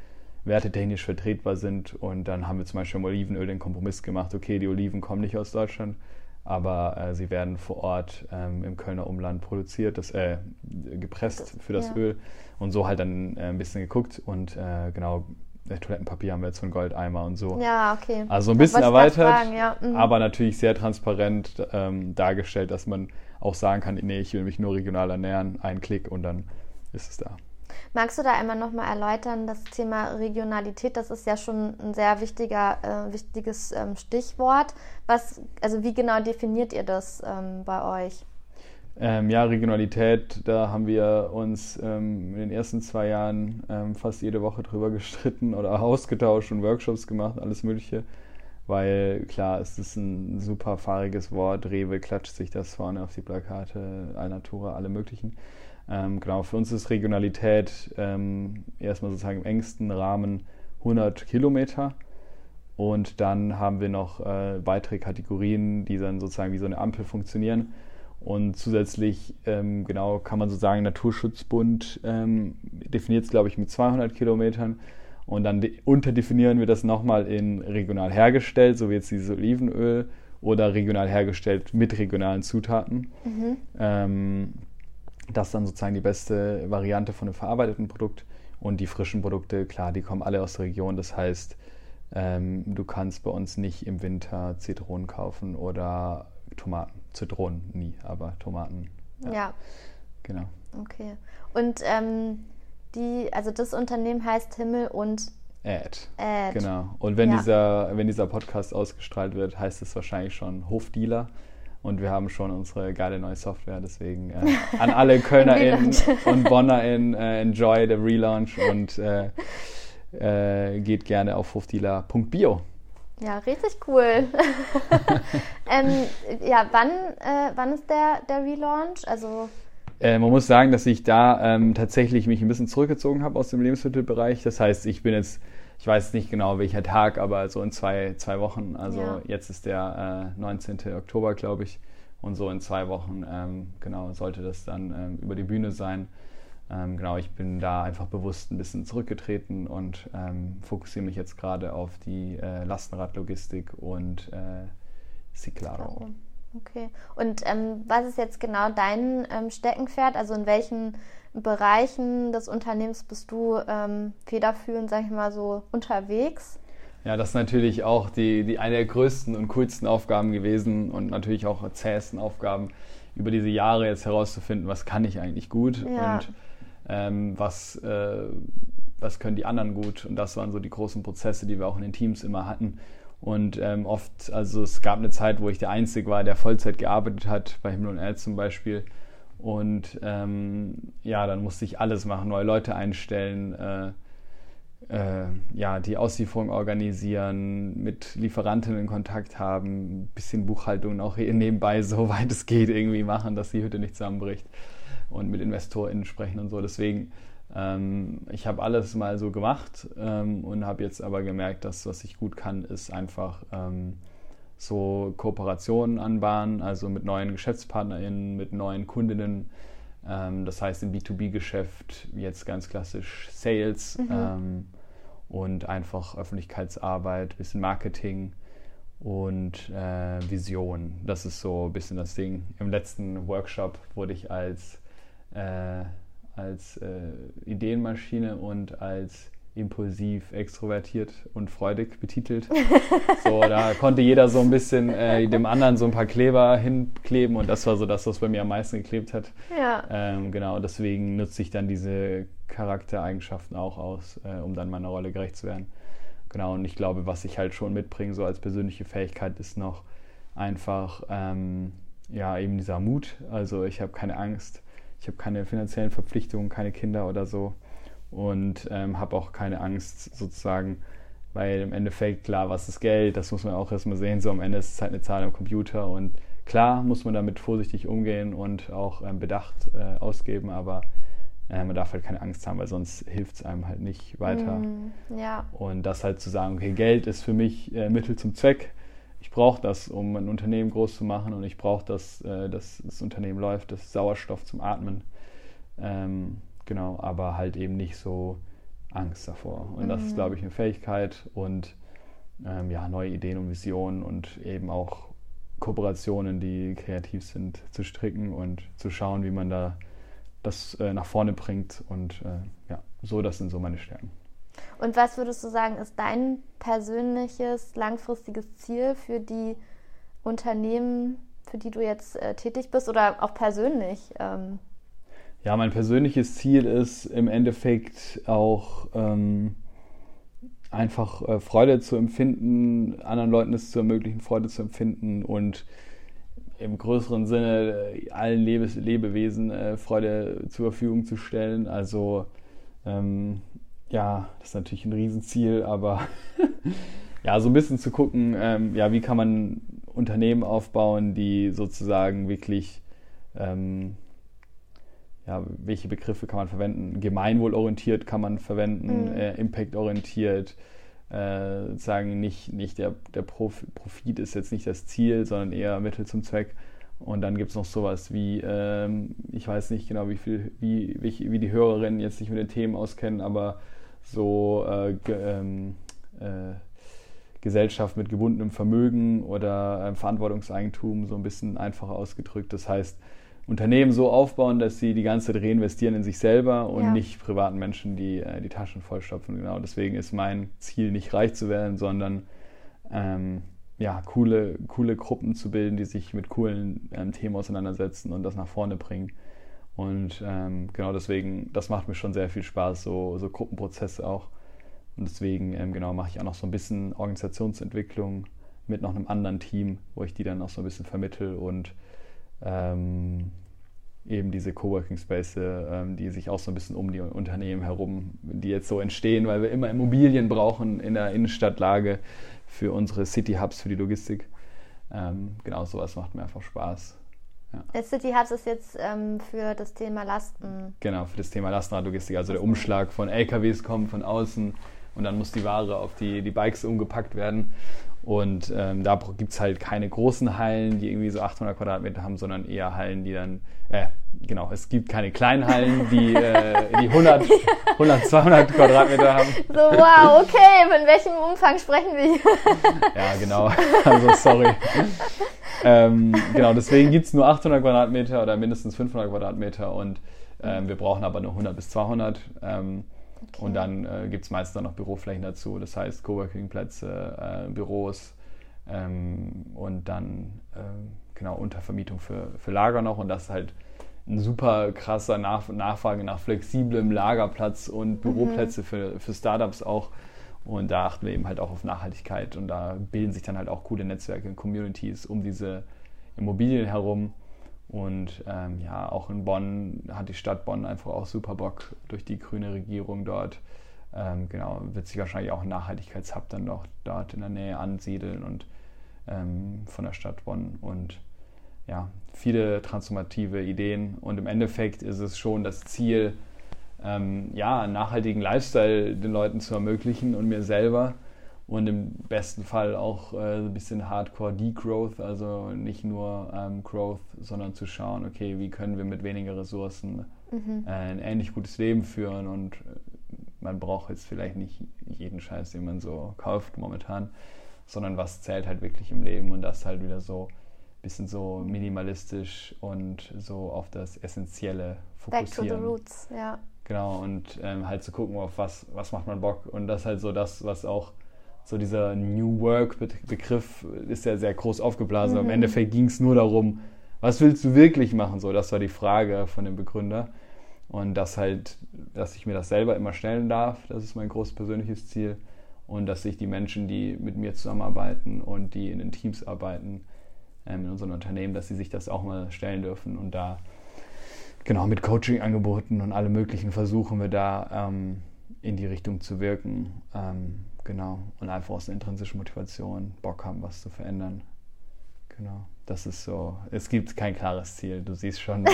wertetechnisch vertretbar sind. Und dann haben wir zum Beispiel im Olivenöl den Kompromiss gemacht, okay, die Oliven kommen nicht aus Deutschland, aber äh, sie werden vor Ort ähm, im Kölner Umland produziert, das, äh, gepresst für das ja. Öl. Und so halt dann äh, ein bisschen geguckt und äh, genau Toilettenpapier haben wir jetzt von Goldeimer und so. Ja, okay. Also ein bisschen erweitert, fragen, ja. mhm. aber natürlich sehr transparent ähm, dargestellt, dass man auch sagen kann, nee, ich will mich nur regional ernähren, ein Klick und dann ist es da. Magst du da einmal nochmal erläutern, das Thema Regionalität, das ist ja schon ein sehr wichtiger, äh, wichtiges ähm, Stichwort. Was, also wie genau definiert ihr das ähm, bei euch? Ähm, ja, Regionalität, da haben wir uns ähm, in den ersten zwei Jahren ähm, fast jede Woche drüber gestritten oder ausgetauscht und Workshops gemacht, alles Mögliche. Weil klar, es ist ein super fahriges Wort. Rewe klatscht sich das vorne auf die Plakate, Alnatura, alle möglichen. Ähm, genau, für uns ist Regionalität ähm, erstmal sozusagen im engsten Rahmen 100 Kilometer. Und dann haben wir noch äh, weitere Kategorien, die dann sozusagen wie so eine Ampel funktionieren und zusätzlich, ähm, genau, kann man so sagen, Naturschutzbund ähm, definiert es, glaube ich, mit 200 Kilometern. Und dann unterdefinieren wir das nochmal in regional hergestellt, so wie jetzt dieses Olivenöl, oder regional hergestellt mit regionalen Zutaten. Mhm. Ähm, das ist dann sozusagen die beste Variante von einem verarbeiteten Produkt. Und die frischen Produkte, klar, die kommen alle aus der Region. Das heißt, ähm, du kannst bei uns nicht im Winter Zitronen kaufen oder Tomaten. Zitronen nie, aber Tomaten. Ja. ja. Genau. Okay. Und ähm, die, also das Unternehmen heißt Himmel und Ad. Ad. Genau. Und wenn, Ja. dieser, wenn dieser Podcast ausgestrahlt wird, heißt es wahrscheinlich schon Hofdealer. Und wir haben schon unsere geile neue Software. Deswegen äh, an alle KölnerInnen und BonnerInnen, äh, enjoy the relaunch und äh, äh, geht gerne auf hofdealer.bio. Ja, richtig cool. ähm, ja, wann, äh, wann ist der, der Relaunch? Also, Äh, man muss sagen, dass ich da ähm, tatsächlich mich ein bisschen zurückgezogen habe aus dem Lebensmittelbereich. Das heißt, ich bin jetzt, ich weiß nicht genau welcher Tag, aber so in zwei, zwei Wochen. Also Ja. jetzt ist der äh, 19. Oktober, glaube ich. Und so in zwei Wochen, ähm, genau, sollte das dann ähm, über die Bühne sein. Ähm, genau, ich bin da einfach bewusst ein bisschen zurückgetreten und ähm, fokussiere mich jetzt gerade auf die äh, Lastenradlogistik und äh, Ciclaro. Okay. Und ähm, was ist jetzt genau dein ähm, Steckenpferd? Also in welchen Bereichen des Unternehmens bist du ähm, federführend, sag ich mal so, unterwegs? Ja, das ist natürlich auch die, die eine der größten und coolsten Aufgaben gewesen und natürlich auch zähesten Aufgaben über diese Jahre jetzt herauszufinden, was kann ich eigentlich gut Ja. und ähm, was, äh, was können die anderen gut. Und das waren so die großen Prozesse, die wir auch in den Teams immer hatten. Und ähm, oft, also es gab eine Zeit, wo ich der Einzige war, der Vollzeit gearbeitet hat, bei Himmel und Erd zum Beispiel. Und ähm, ja, dann musste ich alles machen, neue Leute einstellen, äh, äh, ja, die Auslieferung organisieren, mit Lieferanten in Kontakt haben, ein bisschen Buchhaltung auch nebenbei, soweit es geht, irgendwie machen, dass die Hütte nicht zusammenbricht und mit InvestorInnen sprechen und so. Deswegen, ähm, ich habe alles mal so gemacht ähm, und habe jetzt aber gemerkt, dass was ich gut kann, ist einfach ähm, so Kooperationen anbahnen, also mit neuen GeschäftspartnerInnen, mit neuen Kundinnen. Ähm, das heißt im B2B-Geschäft jetzt ganz klassisch Sales ähm, und einfach Öffentlichkeitsarbeit, bisschen Marketing und äh, Vision. Das ist so ein bisschen das Ding. Im letzten Workshop wurde ich als, äh, als äh, Ideenmaschine und als impulsiv, extrovertiert und freudig betitelt. So, da konnte jeder so ein bisschen äh, dem anderen so ein paar Kleber hinkleben und das war so das, was bei mir am meisten geklebt hat. Ja. Ähm, genau, deswegen nutze ich dann diese Charaktereigenschaften auch aus, äh, um dann meiner Rolle gerecht zu werden. Genau, und ich glaube, was ich halt schon mitbringe, so als persönliche Fähigkeit, ist noch einfach, ähm, ja, eben dieser Mut. Also ich habe keine Angst, ich habe keine finanziellen Verpflichtungen, keine Kinder oder so und ähm, habe auch keine Angst sozusagen, weil im Endeffekt, klar, was ist Geld, das muss man auch erstmal sehen, so am Ende ist es halt eine Zahl am Computer und klar muss man damit vorsichtig umgehen und auch ähm, bedacht äh, ausgeben, aber äh, man darf halt keine Angst haben, weil sonst hilft es einem halt nicht weiter. Mm, ja. Und das halt zu sagen, okay, Geld ist für mich äh, Mittel zum Zweck. Ich brauche das, um ein Unternehmen groß zu machen und ich brauche das, äh, dass das Unternehmen läuft, das Sauerstoff zum Atmen. Ähm, genau, aber halt eben nicht so Angst davor. Und das ist, glaube ich, eine Fähigkeit und ähm, ja, neue Ideen und Visionen und eben auch Kooperationen, die kreativ sind, zu stricken und zu schauen, wie man da das äh, nach vorne bringt. Und äh, ja, so, das sind so meine Stärken. Und was würdest du sagen, ist dein persönliches, langfristiges Ziel für die Unternehmen, für die du jetzt äh, tätig bist oder auch persönlich? Ähm, Ja, mein persönliches Ziel ist im Endeffekt auch ähm, einfach äh, Freude zu empfinden, anderen Leuten es zu ermöglichen, Freude zu empfinden und im größeren Sinne äh, allen Lebes Lebewesen äh, Freude zur Verfügung zu stellen. Also ähm, ja, das ist natürlich ein Riesenziel, aber ja, so ein bisschen zu gucken, ähm, ja, wie kann man Unternehmen aufbauen, die sozusagen wirklich ähm, ja, welche Begriffe kann man verwenden? Gemeinwohlorientiert kann man verwenden, Mhm. äh, impactorientiert. Äh, sagen nicht, nicht der, der Prof Profit ist jetzt nicht das Ziel, sondern eher Mittel zum Zweck. Und dann gibt es noch sowas wie, ähm, ich weiß nicht genau, wie viel, wie, wie, wie die Hörerinnen jetzt sich mit den Themen auskennen, aber so äh, ge, ähm, äh, Gesellschaft mit gebundenem Vermögen oder äh, Verantwortungseigentum, so ein bisschen einfacher ausgedrückt. Das heißt, Unternehmen so aufbauen, dass sie die ganze Zeit reinvestieren in sich selber und Ja. nicht privaten Menschen, die äh, die Taschen vollstopfen. Genau, deswegen ist mein Ziel nicht reich zu werden, sondern ähm, ja, coole, coole Gruppen zu bilden, die sich mit coolen ähm, Themen auseinandersetzen und das nach vorne bringen. Und ähm, genau deswegen, das macht mir schon sehr viel Spaß, so, so Gruppenprozesse auch. Und deswegen, ähm, genau, mache ich auch noch so ein bisschen Organisationsentwicklung mit noch einem anderen Team, wo ich die dann auch so ein bisschen vermittel und ähm, eben diese Coworking Spaces, ähm, die sich auch so ein bisschen um die Unternehmen herum, die jetzt so entstehen, weil wir immer Immobilien brauchen in der Innenstadtlage für unsere City Hubs, für die Logistik. Ähm, genau, sowas macht mir einfach Spaß. Ja. Der City Hubs ist jetzt ähm, für das Thema Lasten. Genau, für das Thema Lastenradlogistik. Also der Umschlag von LKWs kommt von außen und dann muss die Ware auf die, die Bikes umgepackt werden. Und ähm, da gibt es halt keine großen Hallen, die irgendwie so 800 Quadratmeter haben, sondern eher Hallen, die dann, äh, genau, es gibt keine kleinen Hallen, die, äh, die 100, 100, 200 Quadratmeter haben. So, wow, okay, von welchem Umfang sprechen wir hier? Ja, genau, also sorry. ähm, genau, deswegen gibt es nur 800 Quadratmeter oder mindestens 500 Quadratmeter und ähm, wir brauchen aber nur 100 bis 200. Ähm, Okay. Und dann äh, gibt es meistens dann noch Büroflächen dazu, das heißt Coworking-Plätze, äh, Büros ähm, und dann äh, genau Untervermietung für, für Lager noch. Und das halt ein super krasser Nach Nachfrage nach flexiblem Lagerplatz und mhm. Büroplätze mhm. für, für Startups auch. Und da achten wir eben halt auch auf Nachhaltigkeit und da bilden sich dann halt auch coole Netzwerke und Communities um diese Immobilien herum. Und ähm, ja, auch in Bonn hat die Stadt Bonn einfach auch super Bock durch die grüne Regierung dort. Ähm, genau, wird sich wahrscheinlich auch ein Nachhaltigkeitshub dann noch dort in der Nähe ansiedeln und ähm, von der Stadt Bonn. Und ja, viele transformative Ideen. Und im Endeffekt ist es schon das Ziel, ähm, ja, einen nachhaltigen Lifestyle den Leuten zu ermöglichen und mir selber und im besten Fall auch äh, ein bisschen Hardcore Degrowth, also nicht nur ähm, Growth, sondern zu schauen, okay, wie können wir mit weniger Ressourcen mhm. äh, ein ähnlich gutes Leben führen und äh, man braucht jetzt vielleicht nicht jeden Scheiß, den man so kauft momentan, sondern was zählt halt wirklich im Leben und das halt wieder so bisschen so minimalistisch und so auf das Essentielle fokussieren. Back to the roots, ja. Genau, und ähm, halt zu gucken, auf was, was macht man Bock und das halt so das, was auch so dieser New Work-Begriff ist ja sehr groß aufgeblasen. Mhm. Im Endeffekt ging es nur darum, was willst du wirklich machen? So, das war die Frage von dem Begründer. Und das halt, dass ich mir das selber immer stellen darf, das ist mein großes persönliches Ziel. Und dass sich die Menschen, die mit mir zusammenarbeiten und die in den Teams arbeiten, in unseren Unternehmen, dass sie sich das auch mal stellen dürfen. Und da, genau, mit Coaching-Angeboten und alle möglichen versuchen wir da ähm, in die Richtung zu wirken. Ähm, Genau. Und einfach aus einer intrinsischen Motivation Bock haben, was zu verändern. Genau. Das ist so. Es gibt kein klares Ziel. Du siehst schon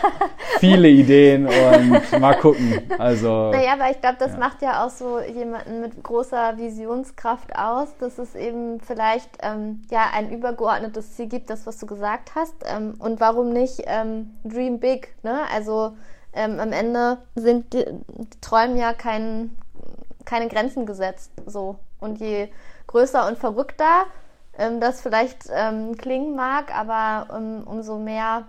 viele Ideen und mal gucken. Also. Naja, aber ich glaube, das ja. macht ja auch so jemanden mit großer Visionskraft aus, dass es eben vielleicht ähm, ja ein übergeordnetes Ziel gibt, das was du gesagt hast. Ähm, und warum nicht ähm, Dream Big? Ne? Also ähm, am Ende sind die, die Träume ja kein keine Grenzen gesetzt. So. Und je größer und verrückter ähm, das vielleicht ähm, klingen mag, aber um, umso mehr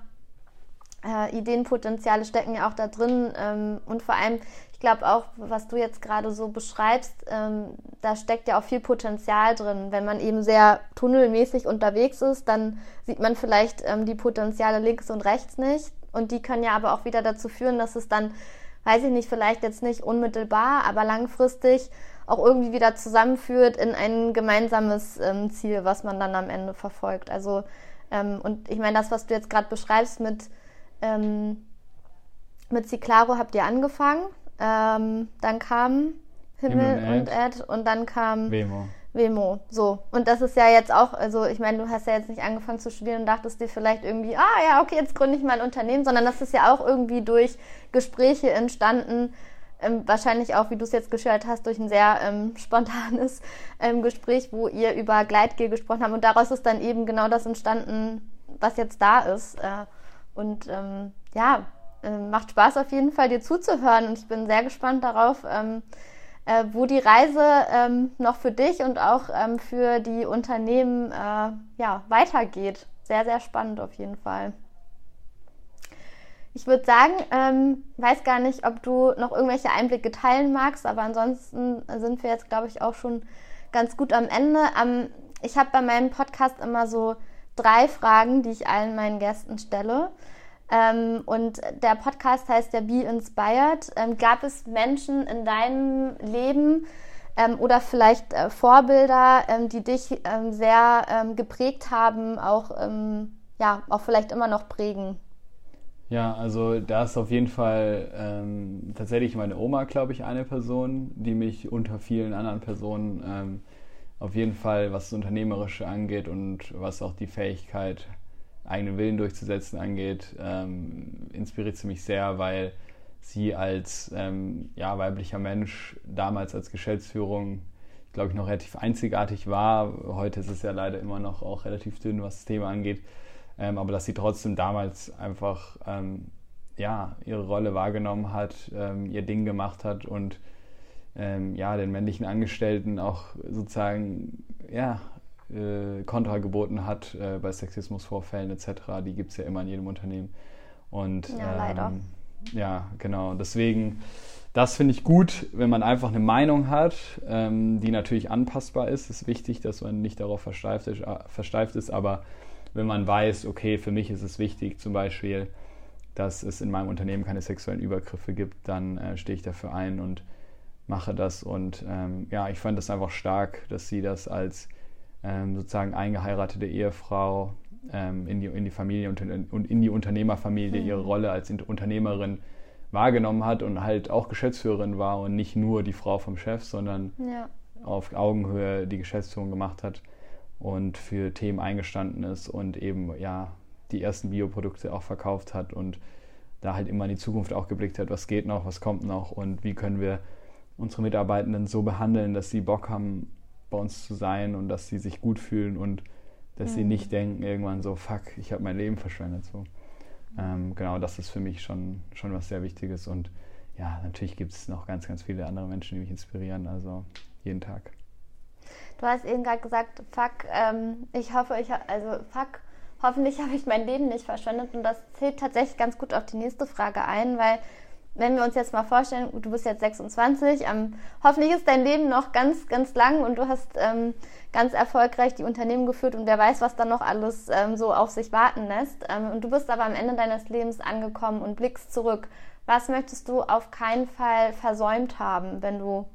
äh, Ideenpotenziale stecken ja auch da drin. Ähm, und vor allem, ich glaube auch, was du jetzt gerade so beschreibst, ähm, da steckt ja auch viel Potenzial drin. Wenn man eben sehr tunnelmäßig unterwegs ist, dann sieht man vielleicht ähm, die Potenziale links und rechts nicht. Und die können ja aber auch wieder dazu führen, dass es dann weiß ich nicht, vielleicht jetzt nicht unmittelbar, aber langfristig auch irgendwie wieder zusammenführt in ein gemeinsames ähm, Ziel, was man dann am Ende verfolgt. Also, ähm, und ich meine, das, was du jetzt gerade beschreibst mit, ähm, mit Ciclaro habt ihr angefangen, ähm, dann kam Himmel, Himmel und Ed und dann kam Wemo. Wemo. So. Und das ist ja jetzt auch, also ich meine, du hast ja jetzt nicht angefangen zu studieren und dachtest dir vielleicht irgendwie, ah ja, okay, jetzt gründe ich mal ein Unternehmen, sondern das ist ja auch irgendwie durch Gespräche entstanden, ähm, wahrscheinlich auch, wie du es jetzt geschildert hast, durch ein sehr ähm, spontanes ähm, Gespräch, wo ihr über Gleitgel gesprochen habt. Und daraus ist dann eben genau das entstanden, was jetzt da ist. Äh, und ähm, ja, äh, macht Spaß auf jeden Fall, dir zuzuhören. Und ich bin sehr gespannt darauf, ähm, äh, wo die Reise ähm, noch für dich und auch ähm, für die Unternehmen äh, ja, weitergeht. Sehr, sehr spannend auf jeden Fall. Ich würde sagen, ähm, weiß gar nicht, ob du noch irgendwelche Einblicke teilen magst, aber ansonsten sind wir jetzt, glaube ich, auch schon ganz gut am Ende. Ähm, ich habe bei meinem Podcast immer so drei Fragen, die ich allen meinen Gästen stelle. Ähm, und der Podcast heißt ja Be Inspired. Ähm, gab es Menschen in deinem Leben ähm, oder vielleicht äh, Vorbilder, ähm, die dich ähm, sehr ähm, geprägt haben, auch, ja, auch vielleicht immer noch prägen? Ja, also da ist auf jeden Fall ähm, tatsächlich meine Oma, glaube ich, eine Person, die mich unter vielen anderen Personen ähm, auf jeden Fall, was das Unternehmerische angeht und was auch die Fähigkeit, eigenen Willen durchzusetzen angeht, ähm, inspiriert sie mich sehr, weil sie als ähm, ja, weiblicher Mensch damals als Geschäftsführung, glaube ich, noch relativ einzigartig war. Heute ist es ja leider immer noch auch relativ dünn, was das Thema angeht ähm, aber dass sie trotzdem damals einfach ähm, ja, ihre Rolle wahrgenommen hat, ähm, ihr Ding gemacht hat und ähm, ja, den männlichen Angestellten auch sozusagen ja, äh, Kontra geboten hat äh, bei Sexismusvorfällen etc. Die gibt es ja immer in jedem Unternehmen. Und, ja, leider. Ähm, ja, genau. Deswegen, das finde ich gut, wenn man einfach eine Meinung hat, ähm, die natürlich anpassbar ist. Es ist wichtig, dass man nicht darauf versteift ist, äh, versteift ist aber wenn man weiß, okay, für mich ist es wichtig zum Beispiel, dass es in meinem Unternehmen keine sexuellen Übergriffe gibt, dann äh, stehe ich dafür ein und mache das. Und ähm, ja, ich fand das einfach stark, dass sie das als ähm, sozusagen eingeheiratete Ehefrau ähm, in, die, in die Familie und in die Unternehmerfamilie mhm. ihre Rolle als Unternehmerin wahrgenommen hat und halt auch Geschäftsführerin war und nicht nur die Frau vom Chef, sondern ja. auf Augenhöhe die Geschäftsführung gemacht hat und für Themen eingestanden ist und eben ja die ersten Bioprodukte auch verkauft hat und da halt immer in die Zukunft auch geblickt hat, was geht noch, was kommt noch und wie können wir unsere Mitarbeitenden so behandeln, dass sie Bock haben, bei uns zu sein und dass sie sich gut fühlen und dass mhm. sie nicht denken irgendwann so, fuck, ich habe mein Leben verschwendet. So. Ähm, genau, das ist für mich schon, schon was sehr Wichtiges und ja, natürlich gibt es noch ganz, ganz viele andere Menschen, die mich inspirieren, also jeden Tag. Du hast eben gerade gesagt, fuck, ähm, ich hoffe, ich, also fuck, hoffentlich habe ich mein Leben nicht verschwendet. Und das zählt tatsächlich ganz gut auf die nächste Frage ein, weil wenn wir uns jetzt mal vorstellen, du bist jetzt 26, ähm, hoffentlich ist dein Leben noch ganz, ganz lang und du hast ähm, ganz erfolgreich die Unternehmen geführt und wer weiß, was dann noch alles ähm, so auf sich warten lässt. Ähm, und du bist aber am Ende deines Lebens angekommen und blickst zurück. Was möchtest du auf keinen Fall versäumt haben, wenn du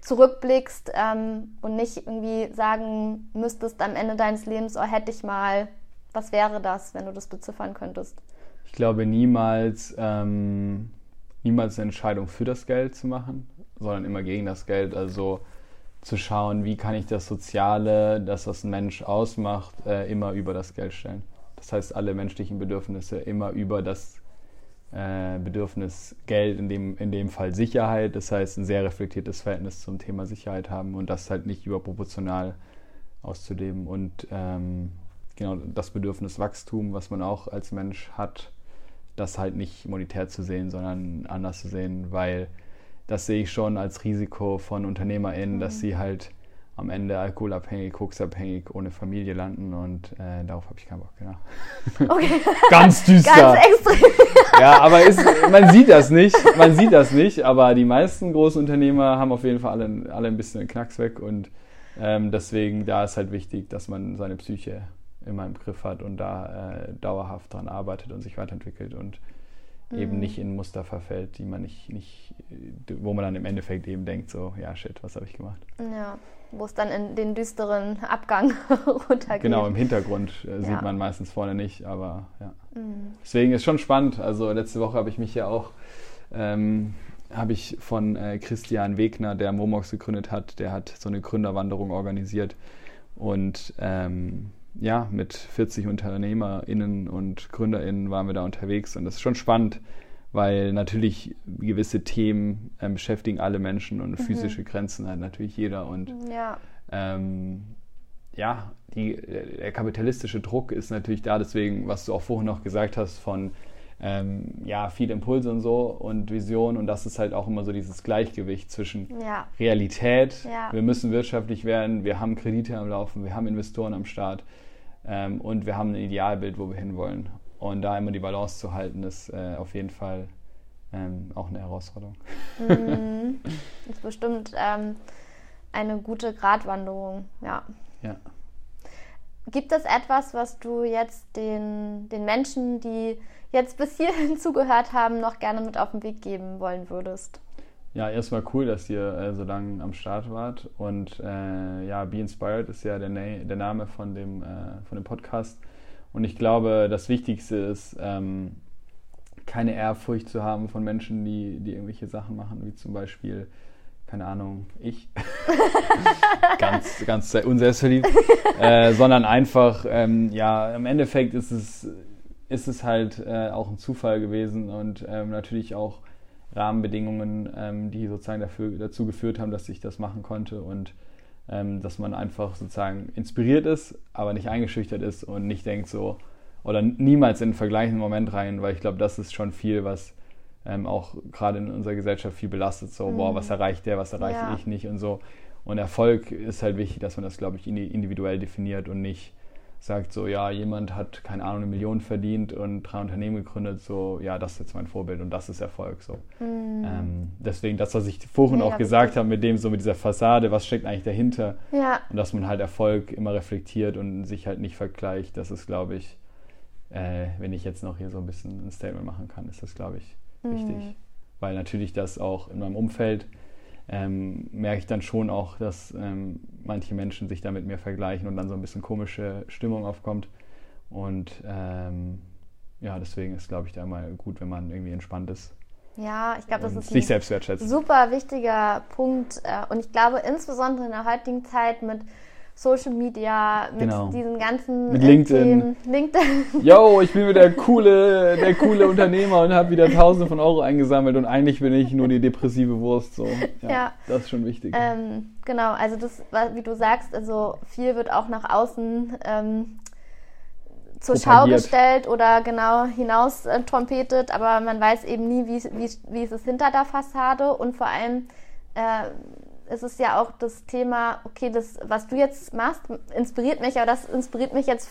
zurückblickst ähm, und nicht irgendwie sagen müsstest am Ende deines Lebens, oh, hätte ich mal, was wäre das, wenn du das beziffern könntest? Ich glaube niemals, ähm, niemals eine Entscheidung für das Geld zu machen, sondern immer gegen das Geld. Also zu schauen, wie kann ich das Soziale, das was ein Mensch ausmacht, äh, immer über das Geld stellen. Das heißt, alle menschlichen Bedürfnisse immer über das äh, Bedürfnis Geld, in dem, in dem Fall Sicherheit, das heißt ein sehr reflektiertes Verhältnis zum Thema Sicherheit haben und das halt nicht überproportional auszuleben und ähm, genau das Bedürfnis Wachstum, was man auch als Mensch hat, das halt nicht monetär zu sehen, sondern anders zu sehen, weil das sehe ich schon als Risiko von UnternehmerInnen, mhm. dass sie halt am Ende alkoholabhängig, koksabhängig, ohne Familie landen und äh, darauf habe ich keinen Bock, genau. Okay. Ganz düster. Ganz extrem. ja, aber ist, man sieht das nicht, man sieht das nicht, aber die meisten großen Unternehmer haben auf jeden Fall alle, alle ein bisschen den Knacks weg und ähm, deswegen da ist halt wichtig, dass man seine Psyche immer im Griff hat und da äh, dauerhaft dran arbeitet und sich weiterentwickelt und mhm. eben nicht in Muster verfällt, die man nicht, nicht, wo man dann im Endeffekt eben denkt, so, ja shit, was habe ich gemacht. Ja wo es dann in den düsteren Abgang runtergeht. Genau, im Hintergrund äh, sieht ja. man meistens vorne nicht, aber ja. Mhm. Deswegen ist schon spannend. Also letzte Woche habe ich mich ja auch, ähm, habe ich von äh, Christian Wegner, der Momox gegründet hat, der hat so eine Gründerwanderung organisiert und ähm, ja, mit 40 UnternehmerInnen und GründerInnen waren wir da unterwegs und das ist schon spannend, weil natürlich gewisse Themen ähm, beschäftigen alle Menschen und mhm. physische Grenzen hat natürlich jeder und ja, ähm, ja die, der kapitalistische Druck ist natürlich da, deswegen, was du auch vorhin noch gesagt hast von ähm, ja, viel Impulse und so und Vision und das ist halt auch immer so dieses Gleichgewicht zwischen ja. Realität, ja. wir müssen wirtschaftlich werden, wir haben Kredite am Laufen, wir haben Investoren am Start ähm, und wir haben ein Idealbild, wo wir hinwollen. Und da immer die Balance zu halten, ist äh, auf jeden Fall ähm, auch eine Herausforderung. Mhm. Das ist bestimmt ähm, eine gute Gratwanderung, ja. Ja. gibt es etwas, was du jetzt den, den Menschen, die jetzt bis hierhin zugehört haben, noch gerne mit auf den Weg geben wollen würdest? Ja, erstmal cool, dass ihr äh, so lange am Start wart. Und äh, ja, Be Inspired ist ja der, Na der Name von dem, äh, von dem Podcast. Und ich glaube, das Wichtigste ist, ähm, keine Ehrfurcht zu haben von Menschen, die, die irgendwelche Sachen machen, wie zum Beispiel, keine Ahnung, ich. ganz, ganz unselbstverliebt. Äh, sondern einfach, ähm, ja, im Endeffekt ist es, ist es halt äh, auch ein Zufall gewesen und ähm, natürlich auch Rahmenbedingungen, ähm, die sozusagen dafür, dazu geführt haben, dass ich das machen konnte und ähm, dass man einfach sozusagen inspiriert ist, aber nicht eingeschüchtert ist und nicht denkt so, oder niemals in einen vergleichenden Moment rein, weil ich glaube, das ist schon viel, was ähm, auch gerade in unserer Gesellschaft viel belastet, so, mhm. boah, was erreicht der, was erreiche ja. ich nicht und so. Und Erfolg ist halt wichtig, dass man das, glaube ich, individuell definiert und nicht sagt so, ja, jemand hat, keine Ahnung, eine Million verdient und drei Unternehmen gegründet, so, ja, das ist jetzt mein Vorbild und das ist Erfolg, so. Mhm. Ähm, deswegen das, was ich vorhin ja, auch gesagt habe, mit dem, so mit dieser Fassade, was steckt eigentlich dahinter? Ja. Und dass man halt Erfolg immer reflektiert und sich halt nicht vergleicht, das ist, glaube ich, äh, wenn ich jetzt noch hier so ein bisschen ein Statement machen kann, ist das, glaube ich, mhm. wichtig. Weil natürlich das auch in meinem Umfeld ähm, merke ich dann schon auch, dass ähm, manche Menschen sich da mit mir vergleichen und dann so ein bisschen komische Stimmung aufkommt. Und ähm, ja, deswegen ist, glaube ich, da mal gut, wenn man irgendwie entspannt ist. Ja, ich glaube, das ist sich selbst super wichtiger Punkt. Äh, und ich glaube, insbesondere in der heutigen Zeit mit Social Media, mit genau. diesen ganzen mit LinkedIn. LinkedIn. Yo, ich bin wieder der coole, der coole Unternehmer und habe wieder Tausende von Euro eingesammelt und eigentlich bin ich nur die depressive Wurst. So, ja, ja. das ist schon wichtig. Ähm, genau, also das, wie du sagst, also viel wird auch nach außen ähm, zur Schau gestellt oder genau hinaus äh, trompetet, aber man weiß eben nie, wie, wie, wie ist es hinter der Fassade und vor allem äh, ist es ja auch das Thema, okay, das, was du jetzt machst, inspiriert mich, aber das inspiriert mich jetzt,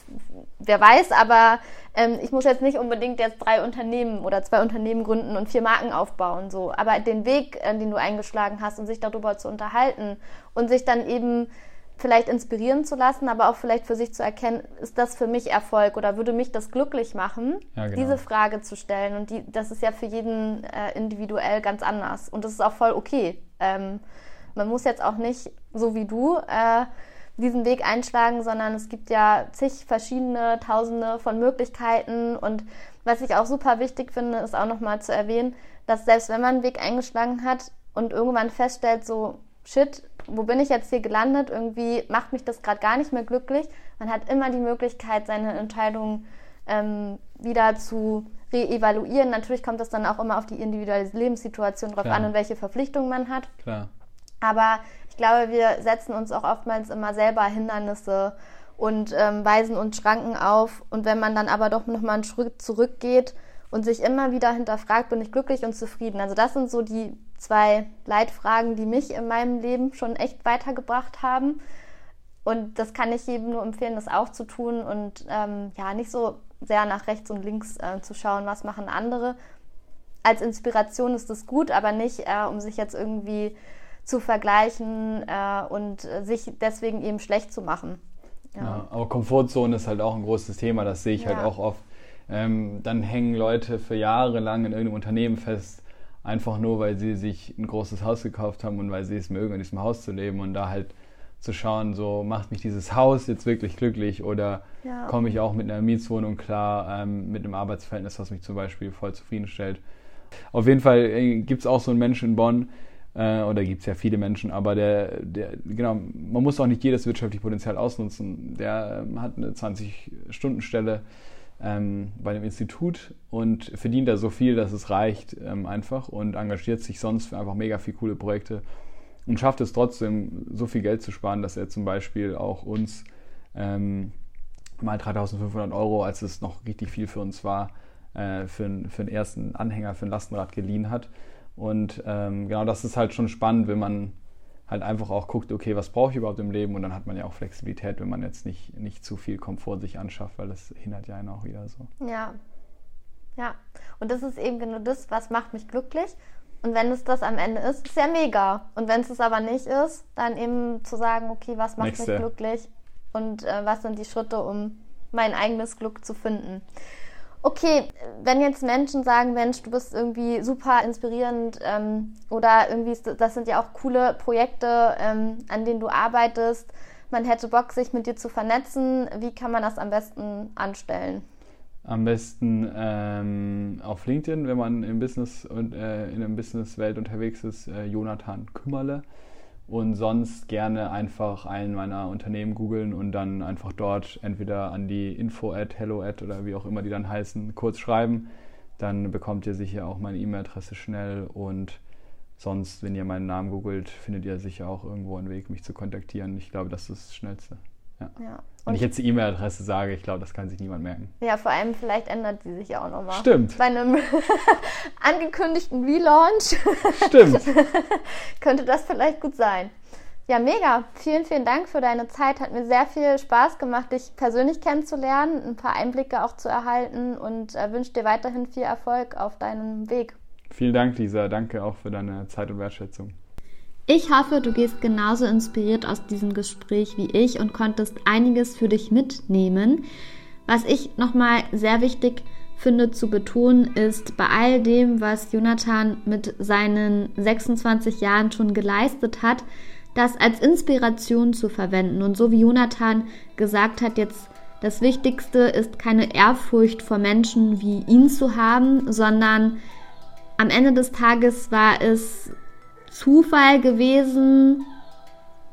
wer weiß, aber ähm, ich muss jetzt nicht unbedingt jetzt drei Unternehmen oder zwei Unternehmen gründen und vier Marken aufbauen, so. Aber den Weg, äh, den du eingeschlagen hast und sich darüber zu unterhalten und sich dann eben vielleicht inspirieren zu lassen, aber auch vielleicht für sich zu erkennen, ist das für mich Erfolg oder würde mich das glücklich machen, ja, genau. diese Frage zu stellen. Und die, das ist ja für jeden äh, individuell ganz anders. Und das ist auch voll okay. Ähm, man muss jetzt auch nicht, so wie du, äh, diesen Weg einschlagen, sondern es gibt ja zig verschiedene, tausende von Möglichkeiten. Und was ich auch super wichtig finde, ist auch nochmal zu erwähnen, dass selbst wenn man einen Weg eingeschlagen hat und irgendwann feststellt, so, shit, wo bin ich jetzt hier gelandet? Irgendwie macht mich das gerade gar nicht mehr glücklich. Man hat immer die Möglichkeit, seine Entscheidungen ähm, wieder zu reevaluieren. Natürlich kommt das dann auch immer auf die individuelle Lebenssituation drauf Klar. an und welche Verpflichtungen man hat. Klar. Aber ich glaube, wir setzen uns auch oftmals immer selber Hindernisse und ähm, weisen uns Schranken auf. Und wenn man dann aber doch nochmal einen Schritt zurückgeht und sich immer wieder hinterfragt, bin ich glücklich und zufrieden. Also das sind so die zwei Leitfragen, die mich in meinem Leben schon echt weitergebracht haben. Und das kann ich jedem nur empfehlen, das auch zu tun und ähm, ja, nicht so sehr nach rechts und links äh, zu schauen, was machen andere. Als Inspiration ist das gut, aber nicht, äh, um sich jetzt irgendwie zu vergleichen äh, und sich deswegen eben schlecht zu machen. Ja. ja. aber Komfortzone ist halt auch ein großes Thema, das sehe ich halt auch oft. Ähm, dann hängen Leute für Jahre lang in irgendeinem Unternehmen fest, einfach nur, weil sie sich ein großes Haus gekauft haben und weil sie es mögen, in diesem Haus zu leben und da halt zu schauen, so macht mich dieses Haus jetzt wirklich glücklich oder ja. komme ich auch mit einer Mietswohnung klar, ähm, mit einem Arbeitsverhältnis, was mich zum Beispiel voll zufriedenstellt. Auf jeden Fall äh, gibt es auch so einen Menschen in Bonn, äh, oder gibt es ja viele Menschen, aber der, der, genau, man muss auch nicht jedes wirtschaftliche Potenzial ausnutzen. Der ähm, hat eine 20-Stunden-Stelle ähm, bei dem Institut und verdient da so viel, dass es reicht ähm, einfach und engagiert sich sonst für einfach mega viele coole Projekte und schafft es trotzdem, so viel Geld zu sparen, dass er zum Beispiel auch uns ähm, mal 3500 Euro, als es noch richtig viel für uns war, äh, für, für den ersten Anhänger, für ein Lastenrad geliehen hat. Und ähm, genau das ist halt schon spannend, wenn man halt einfach auch guckt, okay, was brauche ich überhaupt im Leben? Und dann hat man ja auch Flexibilität, wenn man jetzt nicht, nicht zu viel Komfort sich anschafft, weil das hindert ja einen auch wieder so. Ja. Ja. Und das ist eben genau das, was macht mich glücklich. Und wenn es das am Ende ist, ist ja mega. Und wenn es es aber nicht ist, dann eben zu sagen, okay, was macht Nächste. mich glücklich? und äh, was sind die Schritte, um mein eigenes Glück zu finden. Okay, wenn jetzt Menschen sagen, Mensch, du bist irgendwie super inspirierend ähm, oder irgendwie, das sind ja auch coole Projekte, ähm, an denen du arbeitest, man hätte Bock, sich mit dir zu vernetzen, wie kann man das am besten anstellen? Am besten ähm, auf LinkedIn, wenn man im Business und äh, in der Businesswelt unterwegs ist, äh, Jonathan Kümmerle. Und sonst gerne einfach einen meiner Unternehmen googeln und dann einfach dort entweder an die Info-Ad, Hello-Ad oder wie auch immer die dann heißen, kurz schreiben. Dann bekommt ihr sicher auch meine E-Mail-Adresse schnell und sonst, wenn ihr meinen Namen googelt, findet ihr sicher auch irgendwo einen Weg, mich zu kontaktieren. Ich glaube, das ist das Schnellste. Ja. ja. Wenn ich jetzt die E-Mail-Adresse sage, ich glaube, das kann sich niemand merken. Ja, vor allem vielleicht ändert die sich ja auch nochmal. Stimmt. Bei einem angekündigten Relaunch Stimmt. könnte das vielleicht gut sein. Ja, mega. Vielen, vielen Dank für deine Zeit. Hat mir sehr viel Spaß gemacht, dich persönlich kennenzulernen, ein paar Einblicke auch zu erhalten und äh, wünsche dir weiterhin viel Erfolg auf deinem Weg. Vielen Dank, Lisa. Danke auch für deine Zeit und Wertschätzung. Ich hoffe, du gehst genauso inspiriert aus diesem Gespräch wie ich und konntest einiges für dich mitnehmen. Was ich nochmal sehr wichtig finde zu betonen, ist bei all dem, was Jonathan mit seinen 26 Jahren schon geleistet hat, das als Inspiration zu verwenden. Und so wie Jonathan gesagt hat, jetzt das Wichtigste ist keine Ehrfurcht vor Menschen wie ihn zu haben, sondern am Ende des Tages war es Zufall gewesen,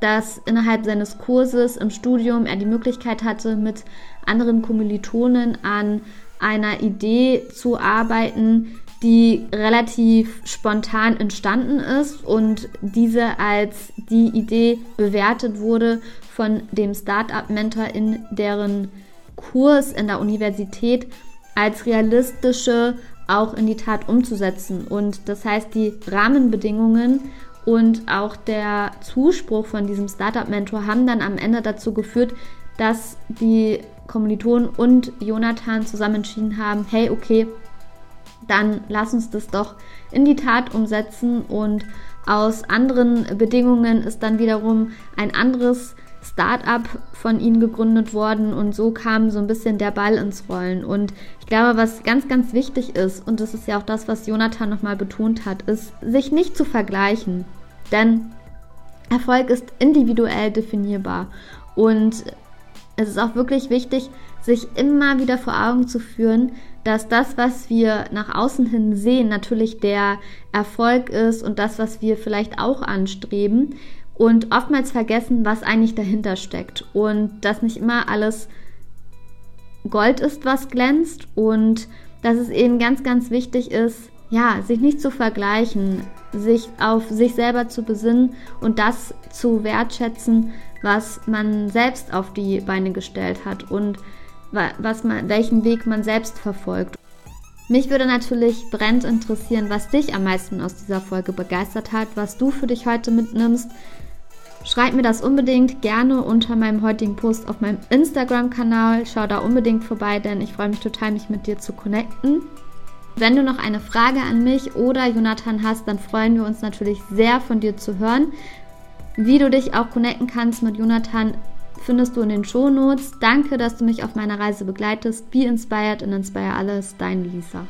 dass innerhalb seines Kurses im Studium er die Möglichkeit hatte, mit anderen Kommilitonen an einer Idee zu arbeiten, die relativ spontan entstanden ist und diese als die Idee bewertet wurde von dem Startup-Mentor in deren Kurs in der Universität als realistische auch in die Tat umzusetzen. Und das heißt, die Rahmenbedingungen und auch der Zuspruch von diesem Startup-Mentor haben dann am Ende dazu geführt, dass die Kommilitonen und Jonathan zusammen entschieden haben, hey, okay, dann lass uns das doch in die Tat umsetzen und aus anderen Bedingungen ist dann wiederum ein anderes Start-up von ihnen gegründet worden und so kam so ein bisschen der Ball ins Rollen. Und ich glaube, was ganz, ganz wichtig ist, und das ist ja auch das, was Jonathan nochmal betont hat, ist, sich nicht zu vergleichen. Denn Erfolg ist individuell definierbar. Und es ist auch wirklich wichtig, sich immer wieder vor Augen zu führen, dass das, was wir nach außen hin sehen, natürlich der Erfolg ist und das, was wir vielleicht auch anstreben und oftmals vergessen, was eigentlich dahinter steckt und dass nicht immer alles Gold ist, was glänzt und dass es eben ganz, ganz wichtig ist, ja, sich nicht zu vergleichen, sich auf sich selber zu besinnen und das zu wertschätzen, was man selbst auf die Beine gestellt hat und was man, welchen Weg man selbst verfolgt. Mich würde natürlich brennend interessieren, was dich am meisten aus dieser Folge begeistert hat, was du für dich heute mitnimmst. Schreib mir das unbedingt gerne unter meinem heutigen Post auf meinem Instagram-Kanal. Schau da unbedingt vorbei, denn ich freue mich total, mich mit dir zu connecten. Wenn du noch eine Frage an mich oder Jonathan hast, dann freuen wir uns natürlich sehr von dir zu hören. Wie du dich auch connecten kannst mit Jonathan, findest du in den Shownotes. Danke, dass du mich auf meiner Reise begleitest. Be inspired and inspire alles. Deine Lisa.